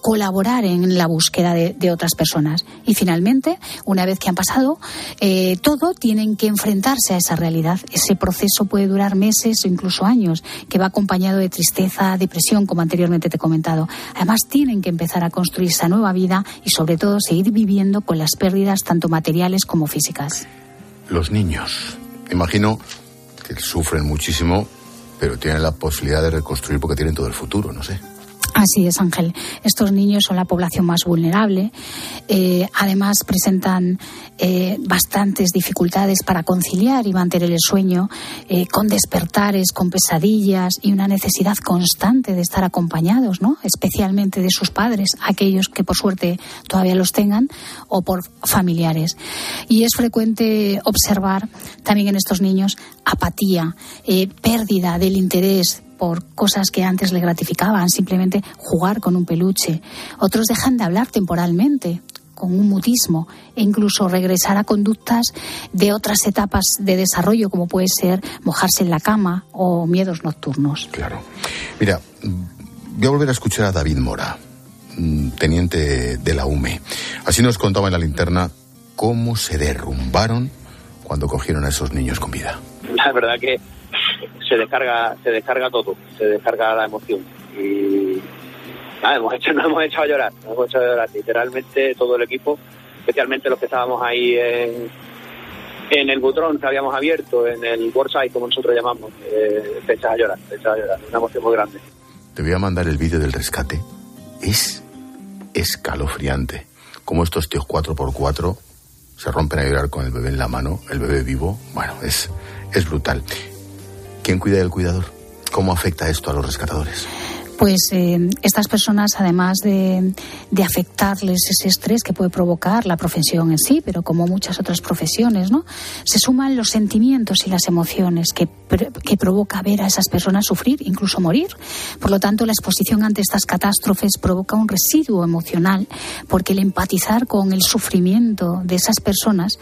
[SPEAKER 56] colaborar en la búsqueda de, otras personas. Y finalmente, una vez que han pasado eh, todo, tienen que enfrentarse a esa realidad. Ese proceso puede durar meses o incluso años, que va acompañado de tristeza, depresión, como anteriormente te he comentado. Además, tienen que empezar a construir esa nueva vida y, sobre todo, seguir viviendo con las pérdidas tanto materiales como físicas.
[SPEAKER 1] Los niños. Imagino que sufren muchísimo, pero tienen la posibilidad de reconstruir porque tienen todo el futuro, no sé.
[SPEAKER 56] Así es, Ángel. Estos niños son la población más vulnerable. Eh, además, presentan eh, bastantes dificultades para conciliar y mantener el sueño, eh, con despertares, con pesadillas y una necesidad constante de estar acompañados, ¿no? Especialmente de sus padres, aquellos que por suerte todavía los tengan, o por familiares. Y es frecuente observar también en estos niños apatía, pérdida del interés por cosas que antes le gratificaban, simplemente jugar con un peluche. Otros dejan de hablar temporalmente con un mutismo e incluso regresar a conductas de otras etapas de desarrollo, como puede ser mojarse en la cama o miedos nocturnos.
[SPEAKER 1] Claro. Mira, voy a volver a escuchar a David Mora, mm, teniente de la UME. Así nos contaba en la linterna cómo se derrumbaron cuando cogieron a esos niños con vida.
[SPEAKER 53] La verdad que se descarga, se descarga todo, se descarga la emoción. Y nada, hemos hecho, nos hemos echado a llorar, nos hemos echado a llorar, literalmente todo el equipo, especialmente los que estábamos ahí en, en el butrón que habíamos abierto, en el Warside, como nosotros llamamos, eh, a llorar, se echaba a llorar, una emoción muy grande.
[SPEAKER 1] Te voy a mandar el vídeo del rescate. Es escalofriante. Como estos tíos 4x4 se rompen a llorar con el bebé en la mano, el bebé vivo. Bueno, es, es brutal. ¿Quién cuida del cuidador? ¿Cómo afecta esto a los rescatadores?
[SPEAKER 56] Pues eh, estas personas, además de, afectarles ese estrés que puede provocar la profesión en sí, pero como muchas otras profesiones, ¿no? Se suman los sentimientos y las emociones que, que provoca ver a esas personas sufrir, incluso morir. Por lo tanto, la exposición ante estas catástrofes provoca un residuo emocional, porque el empatizar con el sufrimiento de esas personas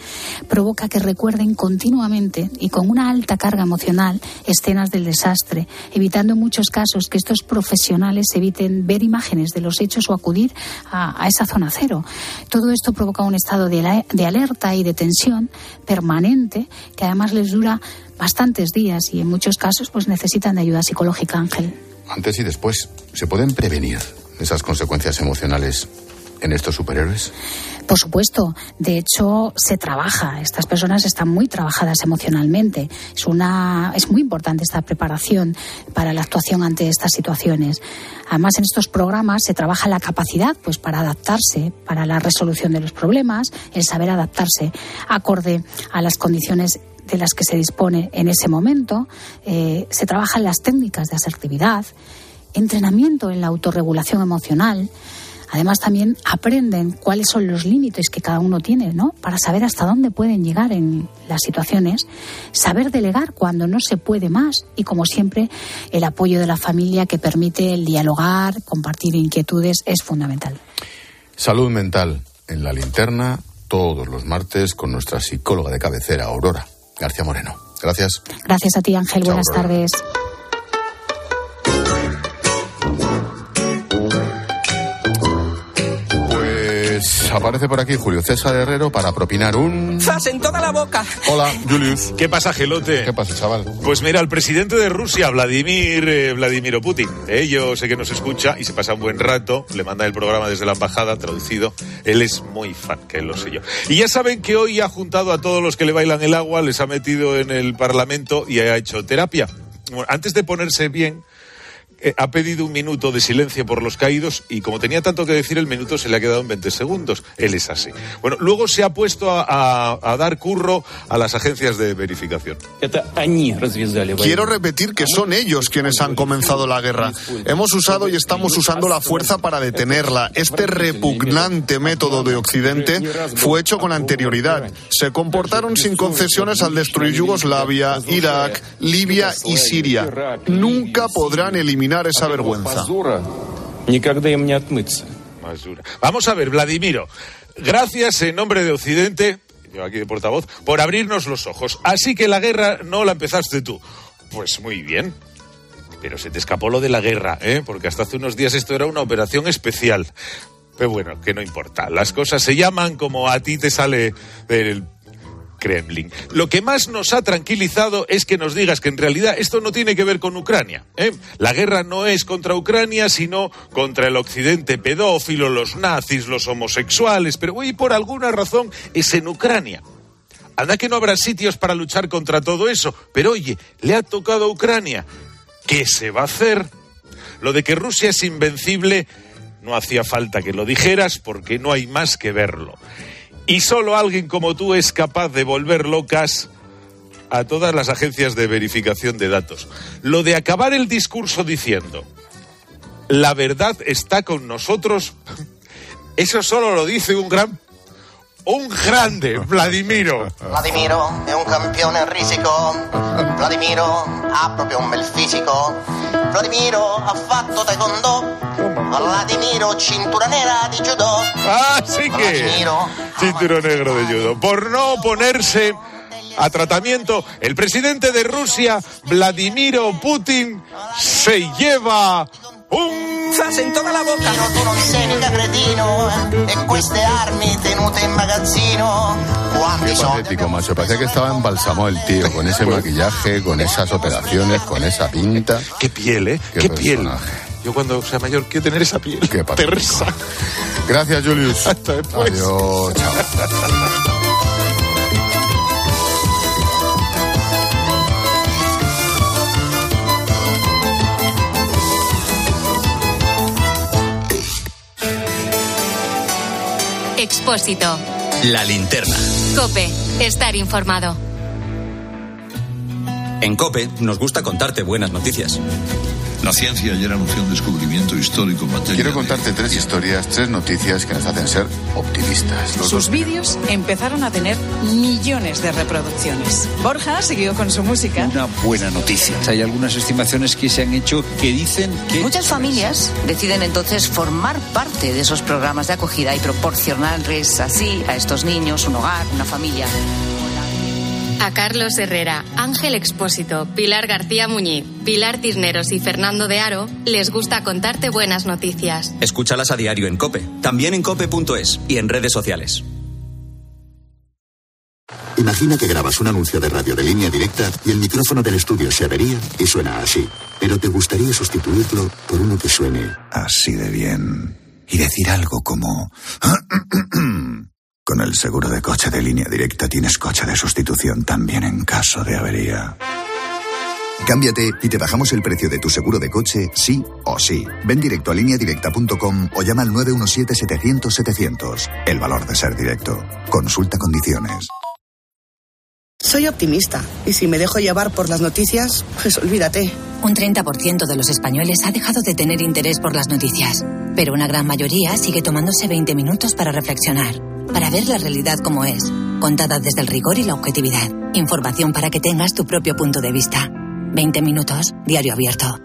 [SPEAKER 56] provoca que recuerden continuamente y con una alta carga emocional escenas del desastre, evitando en muchos casos que estos profesionales eviten ver imágenes de los hechos o acudir a, esa zona cero. Todo esto provoca un estado de, de alerta y de tensión permanente que además les dura bastantes días y en muchos casos pues necesitan de ayuda psicológica, Ángel.
[SPEAKER 1] Antes y después, ¿se pueden prevenir esas consecuencias emocionales en estos superhéroes?
[SPEAKER 56] Por supuesto, de hecho se trabaja. Estas personas están muy trabajadas emocionalmente. Es una es muy importante esta preparación para la actuación ante estas situaciones. Además, en estos programas se trabaja la capacidad, pues, para adaptarse, para la resolución de los problemas, el saber adaptarse acorde a las condiciones de las que se dispone en ese momento. Eh, se trabajan las técnicas de asertividad, entrenamiento en la autorregulación emocional. Además, también aprenden cuáles son los límites que cada uno tiene, ¿no? Para saber hasta dónde pueden llegar en las situaciones, saber delegar cuando no se puede más y, como siempre, el apoyo de la familia que permite el dialogar, compartir inquietudes es fundamental.
[SPEAKER 1] Salud mental en la linterna todos los martes con nuestra psicóloga de cabecera, Aurora García Moreno. Gracias.
[SPEAKER 56] Gracias a ti, Ángel. Buenas tardes.
[SPEAKER 1] Aparece por aquí Julio César Herrero para propinar un...
[SPEAKER 58] ¡Zas en toda la boca!
[SPEAKER 1] Hola, Julius.
[SPEAKER 58] ¿Qué pasa, Gelote?
[SPEAKER 1] ¿Qué pasa, chaval?
[SPEAKER 58] Pues mira, el presidente de Rusia, Vladimir eh, Vladimiro Putin, eh, yo sé que nos escucha y se pasa un buen rato, le manda el programa desde la embajada, traducido. Él es muy fan, que lo sé yo. Y ya saben que hoy ha juntado a todos los que le bailan el agua, les ha metido en el Parlamento y ha hecho terapia. antes de ponerse bien, ha pedido un minuto de silencio por los caídos y como tenía tanto que decir, el minuto se le ha quedado en 20 segundos. Él es así. Bueno, luego se ha puesto a, dar curro a las agencias de verificación.
[SPEAKER 59] Quiero repetir que son ellos quienes han comenzado la guerra. Hemos usado y estamos usando la fuerza para detenerla. Este repugnante método de Occidente fue hecho con anterioridad. Se comportaron sin concesiones al destruir Yugoslavia, Irak, Libia y Siria. Nunca podrán eliminar esa vergüenza.
[SPEAKER 58] Vamos a ver, Vladimiro. Gracias en nombre de Occidente, yo aquí de portavoz, por abrirnos los ojos. Así que la guerra no la empezaste tú. Pues muy bien. Pero se te escapó lo de la guerra, ¿eh? Porque hasta hace unos días esto era una operación especial. Pero bueno, que no importa. Las cosas se llaman como a ti te sale del Kremlin. Lo que más nos ha tranquilizado es que nos digas que en realidad esto no tiene que ver con Ucrania. ¿eh? La guerra no es contra Ucrania, sino contra el occidente pedófilo, los nazis, los homosexuales, pero hoy por alguna razón es en Ucrania. Anda que no habrá sitios para luchar contra todo eso, pero oye, le ha tocado a Ucrania. ¿Qué se va a hacer? Lo de que Rusia es invencible no hacía falta que lo dijeras porque no hay más que verlo. Y solo alguien como tú es capaz de volver locas a todas las agencias de verificación de datos. Lo de acabar el discurso diciendo, la verdad está con nosotros, eso solo lo dice un gran un grande, Vladimiro.
[SPEAKER 60] Vladimiro è un campione risico. Vladimiro ha proprio un bel fisico. Vladimiro ha fatto taekwondo. Vladimiro cintura nera di judo.
[SPEAKER 58] Ah, sí que.
[SPEAKER 60] Vladimiro.
[SPEAKER 58] Cinturón negro de judo. Por no oponerse a tratamiento, el presidente de Rusia, Vladimiro Putin, se lleva
[SPEAKER 60] Frase in toda la boca. Tu non sei mica cretino e queste armi tenute in magazzino. Quanti
[SPEAKER 1] Qué patético, macho. Parecía que estaba embalsamado el tío, con ese maquillaje, con esas operaciones, con esa pinta.
[SPEAKER 58] Qué piel, ¿eh? Qué, piel. Yo cuando sea mayor quiero tener esa piel.
[SPEAKER 1] Qué patético.
[SPEAKER 58] tersa.
[SPEAKER 1] Gracias, Julius.
[SPEAKER 58] Hasta después.
[SPEAKER 1] Adiós, chao.
[SPEAKER 3] Expósito.
[SPEAKER 17] La linterna.
[SPEAKER 3] Cope. Estar informado.
[SPEAKER 17] En Cope nos gusta contarte buenas noticias.
[SPEAKER 61] La ciencia ayer anunció un descubrimiento histórico en materia
[SPEAKER 1] Quiero
[SPEAKER 61] de-
[SPEAKER 1] contarte tres historias, tres noticias que nos hacen ser optimistas. Los
[SPEAKER 62] Sus vídeos empezaron a tener millones de reproducciones. Borja siguió con su música.
[SPEAKER 63] Una buena noticia. Hay algunas estimaciones que se han hecho que dicen que...
[SPEAKER 64] Muchas familias deciden entonces formar parte de esos programas de acogida y proporcionarles así a estos niños un hogar, una familia.
[SPEAKER 3] A Carlos Herrera, Ángel Expósito, Pilar García Muñiz, Pilar Tisneros y Fernando de Aro les gusta contarte buenas noticias.
[SPEAKER 17] Escúchalas a diario en Cope. También en cope.es y en redes sociales.
[SPEAKER 65] Imagina que grabas un anuncio de radio de línea directa y el micrófono del estudio se avería y suena así. Pero te gustaría sustituirlo por uno que suene
[SPEAKER 66] Así de bien. Y decir algo como... Con el seguro de coche de línea directa tienes coche de sustitución también en caso de avería.
[SPEAKER 65] Cámbiate y te bajamos el precio de tu seguro de coche, sí o sí. Ven directo a lineadirecta.com o llama al 917-700-700. El valor de ser directo. Consulta condiciones.
[SPEAKER 14] Soy optimista y si me dejo llevar por las noticias, pues olvídate.
[SPEAKER 67] Un 30% de los españoles ha dejado de tener interés por las noticias, pero una gran mayoría sigue tomándose 20 minutos para reflexionar, para ver la realidad como es, contada desde el rigor y la objetividad. Información para que tengas tu propio punto de vista. 20 minutos, diario abierto.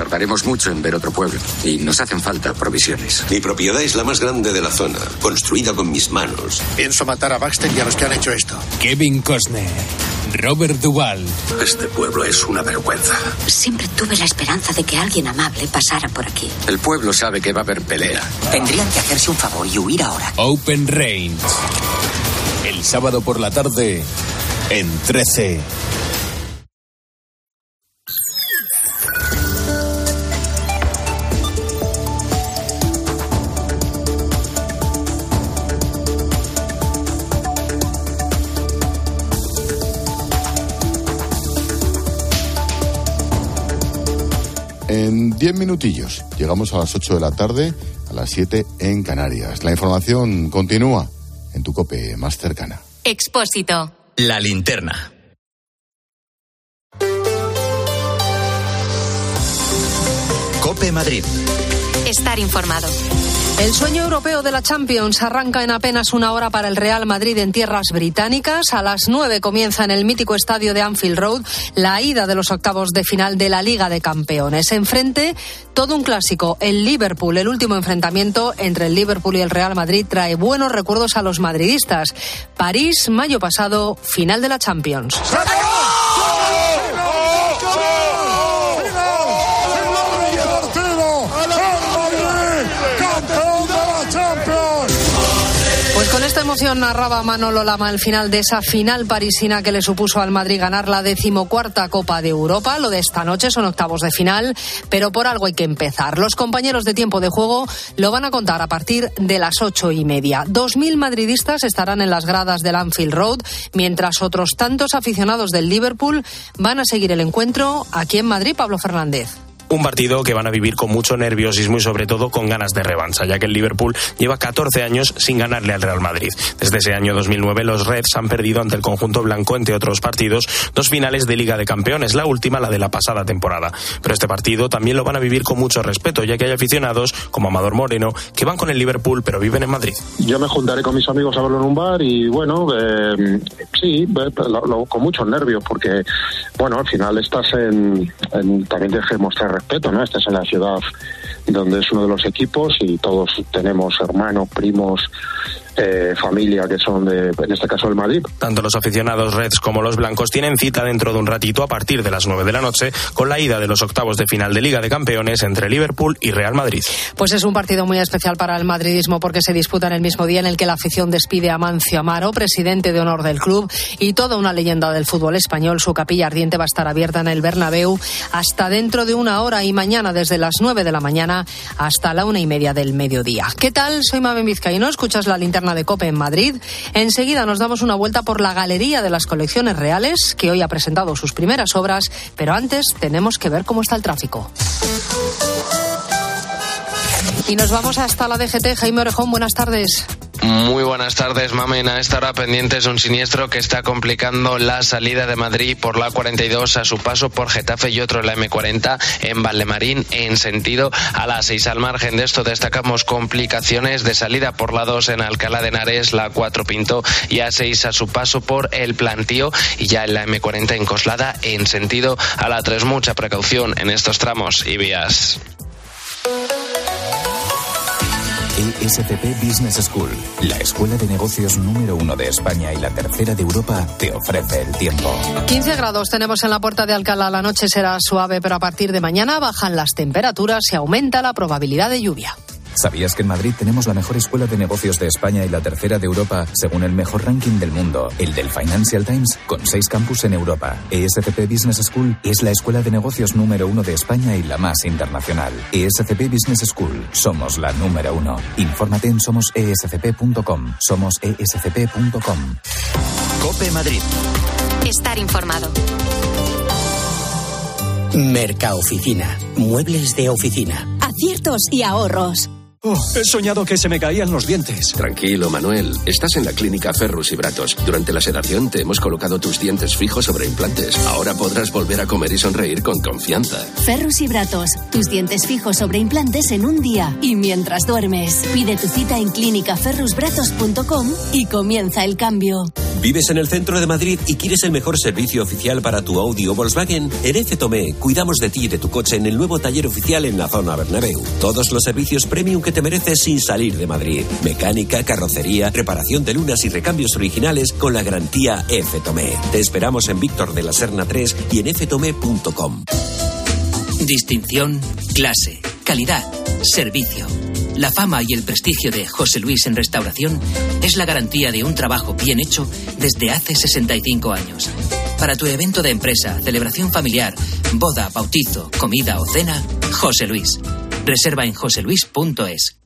[SPEAKER 68] Tardaremos mucho en ver otro pueblo y nos hacen falta provisiones.
[SPEAKER 24] Mi propiedad es la más grande de la zona, construida con mis manos.
[SPEAKER 69] Pienso matar a Baxter y a los que han hecho esto.
[SPEAKER 70] Kevin Costner, Robert Duvall.
[SPEAKER 24] Este pueblo es una vergüenza.
[SPEAKER 71] Siempre tuve la esperanza de que alguien amable pasara por aquí.
[SPEAKER 68] El pueblo sabe que va a haber pelea.
[SPEAKER 71] Tendrían que hacerse un favor y huir ahora.
[SPEAKER 70] Open Range. El sábado por la tarde en 13.
[SPEAKER 1] En 10 minutillos llegamos a las 8 de la tarde, a las 7 en Canarias. La información continúa en tu cope más cercana.
[SPEAKER 3] Expósito.
[SPEAKER 17] La linterna.
[SPEAKER 49] Cope Madrid.
[SPEAKER 3] Estar informado.
[SPEAKER 21] El sueño europeo de la Champions arranca en apenas una hora para el Real Madrid en tierras británicas. A las nueve comienza en el mítico estadio de Anfield Road la ida de los octavos de final de la Liga de Campeones. Enfrente, todo un clásico, el Liverpool. El último enfrentamiento entre el Liverpool y el Real Madrid trae buenos recuerdos a los madridistas. París, mayo pasado, final de la Champions. Emoción narraba Manolo Lama el final de esa final parisina que le supuso al Madrid ganar la decimocuarta Copa de Europa. Lo de esta noche son octavos de final, pero por algo hay que empezar. Los compañeros de tiempo de juego lo van a contar a partir de las ocho y media. Dos mil madridistas estarán en las gradas del Anfield Road, mientras otros tantos aficionados del Liverpool van a seguir el encuentro aquí en Madrid. Pablo Fernández.
[SPEAKER 72] Un partido que van a vivir con mucho nerviosismo y sobre todo con ganas de revancha, ya que el Liverpool lleva 14 años sin ganarle al Real Madrid. Desde ese año 2009 los Reds han perdido ante el conjunto blanco, entre otros partidos, dos finales de Liga de Campeones, la última la de la pasada temporada. Pero este partido también lo van a vivir con mucho respeto, ya que hay aficionados como Amador Moreno que van con el Liverpool pero viven en Madrid.
[SPEAKER 73] Yo me juntaré con mis amigos a verlo en un bar y bueno, eh, sí, con muchos nervios porque bueno, al final estás en, en también que mostrar respeto, ¿no? Estás en la ciudad donde es uno de los equipos y todos tenemos hermanos, primos, eh, familia que son de, en este caso, el Madrid.
[SPEAKER 72] Tanto los aficionados Reds como los blancos tienen cita dentro de un ratito a partir de las 9 de la noche con la ida de los octavos de final de Liga de Campeones entre Liverpool y Real Madrid.
[SPEAKER 21] Pues es un partido muy especial para el madridismo porque se disputa en el mismo día en el que la afición despide a Mancio Amaro, presidente de honor del club y toda una leyenda del fútbol español. Su capilla ardiente va a estar abierta en el Bernabéu hasta dentro de una hora y mañana desde las 9 de la mañana hasta la una y media del mediodía. ¿Qué tal? Soy Mabel Vizcaíno. Escuchas la linterna de COPE en Madrid. Enseguida nos damos una vuelta por la Galería de las Colecciones Reales, que hoy ha presentado sus primeras obras, pero antes tenemos que ver cómo está el tráfico. Y nos vamos hasta la DGT. Jaime Orejón, buenas tardes.
[SPEAKER 74] Muy buenas tardes, Mamen. A esta hora pendientes un siniestro que está complicando la salida de Madrid por la 42 a su paso por Getafe y otro en la M40 en Valdemarín en sentido a la 6. Al margen de esto destacamos complicaciones de salida por la 2 en Alcalá de Henares, la 4 Pinto y a 6 a su paso por el Plantío y ya en la M40 en Coslada en sentido a la 3. Mucha precaución en estos tramos y vías.
[SPEAKER 75] ESCP Business School, la escuela de negocios número uno de España y la tercera de Europa, te ofrece el tiempo.
[SPEAKER 21] 15 grados tenemos en la puerta de Alcalá. La noche será suave, pero a partir de mañana bajan las temperaturas y aumenta la probabilidad de lluvia.
[SPEAKER 75] ¿Sabías que en Madrid tenemos la mejor escuela de negocios de España y la tercera de Europa, según el mejor ranking del mundo, el del Financial Times, con seis campus en Europa? ESCP Business School es la escuela de negocios número uno de España y la más internacional. ESCP Business School, somos la número uno. Infórmate en somosescp.com. Somosescp.com.
[SPEAKER 49] Cope Madrid.
[SPEAKER 3] Estar informado.
[SPEAKER 76] Mercaoficina. Muebles de oficina.
[SPEAKER 77] Aciertos y ahorros.
[SPEAKER 78] Oh, he soñado que se me caían los dientes.
[SPEAKER 79] Tranquilo, Manuel. Estás en la clínica Ferrus y Bratos. Durante la sedación te hemos colocado tus dientes fijos sobre implantes. Ahora podrás volver a comer y sonreír con confianza.
[SPEAKER 77] Ferrus y Bratos. Tus dientes fijos sobre implantes en un día y mientras duermes. Pide tu cita en clínicaferrusbratos.com y comienza el cambio.
[SPEAKER 78] ¿Vives en el centro de Madrid y quieres el mejor servicio oficial para tu Audi o Volkswagen? En F Tomé cuidamos de ti y de tu coche en el nuevo taller oficial en la zona Bernabéu. Todos los servicios premium que te mereces sin salir de Madrid. Mecánica, carrocería, reparación de lunas y recambios originales con la garantía F Tomé. Te esperamos en Víctor de la Serna 3 y en ftomé.com.
[SPEAKER 80] Distinción, clase, calidad, servicio. La fama y el prestigio de José Luis en restauración es la garantía de un trabajo bien hecho desde hace 65 años. Para tu evento de empresa, celebración familiar, boda, bautizo, comida o cena, José Luis. Reserva en joseluis.es.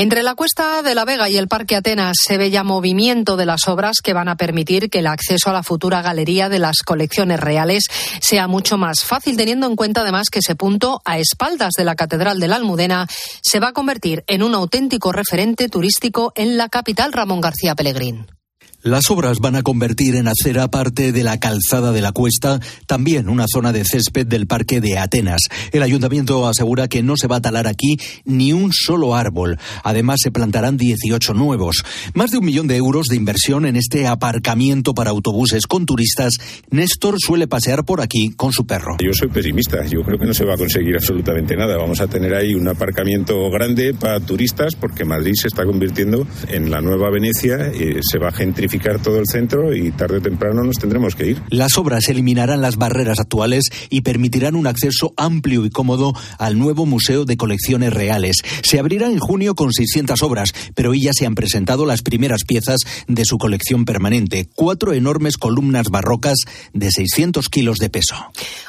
[SPEAKER 21] Entre la Cuesta de la Vega y el Parque Atenas se ve ya movimiento de las obras que van a permitir que el acceso a la futura galería de las colecciones reales sea mucho más fácil, teniendo en cuenta además que ese punto, a espaldas de la Catedral de la Almudena, se va a convertir en un auténtico referente turístico en la capital Ramón García Pellegrín.
[SPEAKER 81] Las obras van a convertir en acera parte de la calzada de la cuesta, también una zona de césped del parque de Atenas. El ayuntamiento asegura que no se va a talar aquí ni un solo árbol. Además, se plantarán 18 nuevos. Más de un millón de euros de inversión en este aparcamiento para autobuses con turistas. Néstor suele pasear por aquí con su perro.
[SPEAKER 82] Yo soy pesimista. Yo creo que no se va a conseguir absolutamente nada. Vamos a tener ahí un aparcamiento grande para turistas porque Madrid se está convirtiendo en la nueva Venecia y se va a gentrificar todo el centro y tarde o temprano nos tendremos que ir.
[SPEAKER 81] Las obras eliminarán las barreras actuales y permitirán un acceso amplio y cómodo al nuevo Museo de Colecciones Reales. Se abrirá en junio con 600 obras, pero hoy ya se han presentado las primeras piezas de su colección permanente. Cuatro enormes columnas barrocas de 600 kilos de peso.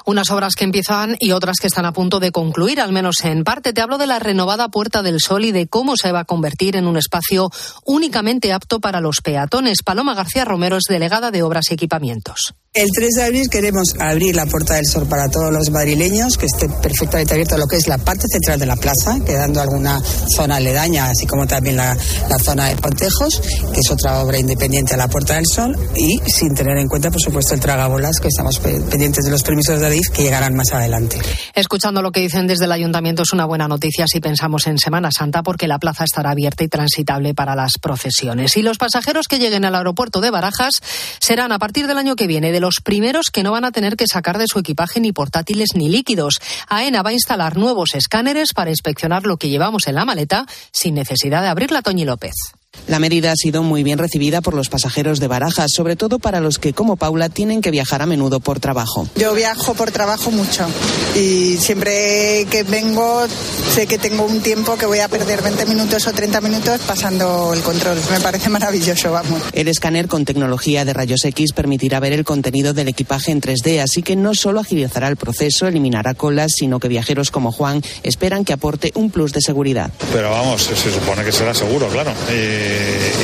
[SPEAKER 21] Unas obras que empiezan y otras que están a punto de concluir, al menos en parte. Te hablo de la renovada Puerta del Sol y de cómo se va a convertir en un espacio únicamente apto para los peatones. Paloma García Romero es delegada de Obras y Equipamientos.
[SPEAKER 83] El 3 de abril queremos abrir la Puerta del Sol para todos los madrileños, que esté perfectamente abierto lo que es la parte central de la plaza, quedando alguna zona aledaña, así como también la, zona de Pontejos, que es otra obra independiente a la Puerta del Sol, y sin tener en cuenta, por supuesto, el tragabolas, que estamos pendientes de los permisos de ADIF que llegarán más adelante.
[SPEAKER 21] Escuchando lo que dicen desde el ayuntamiento es una buena noticia si pensamos en Semana Santa, porque la plaza estará abierta y transitable para las procesiones. Y los pasajeros que lleguen al aeropuerto de Barajas serán a partir del año que viene de los primeros que no van a tener que sacar de su equipaje ni portátiles ni líquidos. AENA va a instalar nuevos escáneres para inspeccionar lo que llevamos en la maleta sin necesidad de abrirla, Toñi López.
[SPEAKER 84] La medida ha sido muy bien recibida por los pasajeros de Barajas, sobre todo para los que, como Paula, tienen que viajar a menudo por trabajo.
[SPEAKER 85] Yo viajo por trabajo mucho y siempre que vengo sé que tengo un tiempo que voy a perder 20 minutos o 30 minutos pasando el control. Me parece maravilloso, vamos.
[SPEAKER 84] El escáner con tecnología de rayos X permitirá ver el contenido del equipaje en 3D, así que no solo agilizará el proceso, eliminará colas, sino que viajeros como Juan esperan que aporte un plus de seguridad.
[SPEAKER 86] Pero vamos, se supone que será seguro, claro. Y,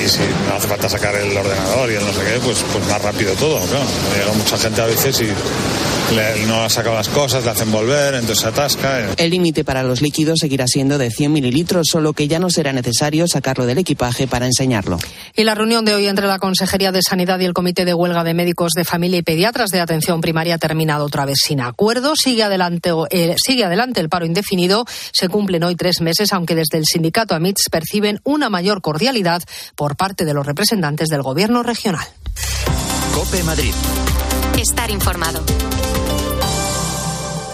[SPEAKER 86] si no hace falta sacar el ordenador y el no sé qué, pues, pues más rápido todo, claro. Llega mucha gente a veces y no ha sacado las cosas, le hacen volver, entonces se atasca.
[SPEAKER 84] El límite para los líquidos seguirá siendo de 100 mililitros, solo que ya no será necesario sacarlo del equipaje para enseñarlo.
[SPEAKER 21] Y la reunión de hoy entre la Consejería de Sanidad y el Comité de Huelga de Médicos de Familia y Pediatras de Atención Primaria ha terminado otra vez sin acuerdo. Sigue adelante, eh, sigue adelante el paro indefinido. Se cumplen hoy tres meses, aunque desde el sindicato AMITS perciben una mayor cordialidad por parte de los representantes del Gobierno regional.
[SPEAKER 49] Cope Madrid.
[SPEAKER 3] Estar informado.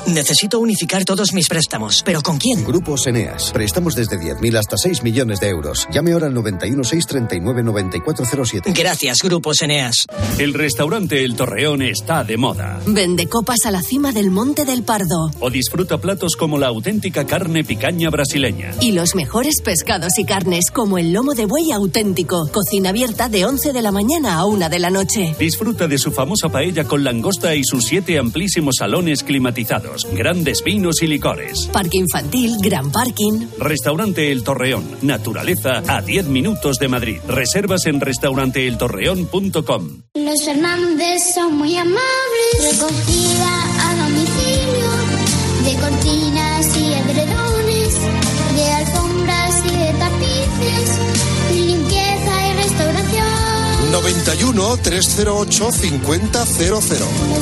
[SPEAKER 76] Necesito unificar todos mis préstamos. ¿Pero con quién?
[SPEAKER 87] Grupos Eneas. Préstamos desde 10.000 hasta 6 millones de euros. Llame ahora al 91 639 9407.
[SPEAKER 76] Gracias, Grupos Eneas.
[SPEAKER 70] El restaurante El Torreón está de moda.
[SPEAKER 77] Vende copas a la cima del Monte del Pardo.
[SPEAKER 70] O disfruta platos como la auténtica carne picaña brasileña.
[SPEAKER 77] Y los mejores pescados y carnes como el lomo de buey auténtico. Cocina abierta de 11 de la mañana a 1 de la noche.
[SPEAKER 70] Disfruta de su famosa paella con langosta y sus siete amplísimos salones climatizados grandes vinos y licores.
[SPEAKER 77] Parque infantil, gran parking.
[SPEAKER 70] Restaurante El Torreón. Naturaleza a 10 minutos de Madrid. Reservas en restauranteeltorreón.com.
[SPEAKER 88] Los Fernández son muy amables. Recogida a domicilio de cortinas y edredones, de alfombras y de tapices, limpieza y restauración.
[SPEAKER 89] 91 308 5000. Los
[SPEAKER 88] Fernández son muy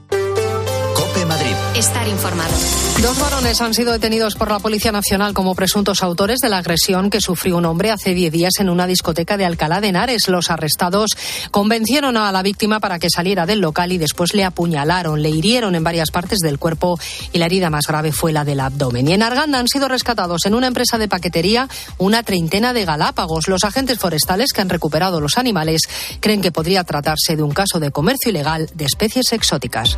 [SPEAKER 49] Madrid.
[SPEAKER 3] Estar informado.
[SPEAKER 21] Dos varones han sido detenidos por la Policía Nacional como presuntos autores de la agresión que sufrió un hombre hace 10 días en una discoteca de Alcalá de Henares. Los arrestados convencieron a la víctima para que saliera del local y después le apuñalaron, le hirieron en varias partes del cuerpo y la herida más grave fue la del abdomen. Y en Arganda han sido rescatados en una empresa de paquetería una treintena de galápagos. Los agentes forestales que han recuperado los animales creen que podría tratarse de un caso de comercio ilegal de especies exóticas.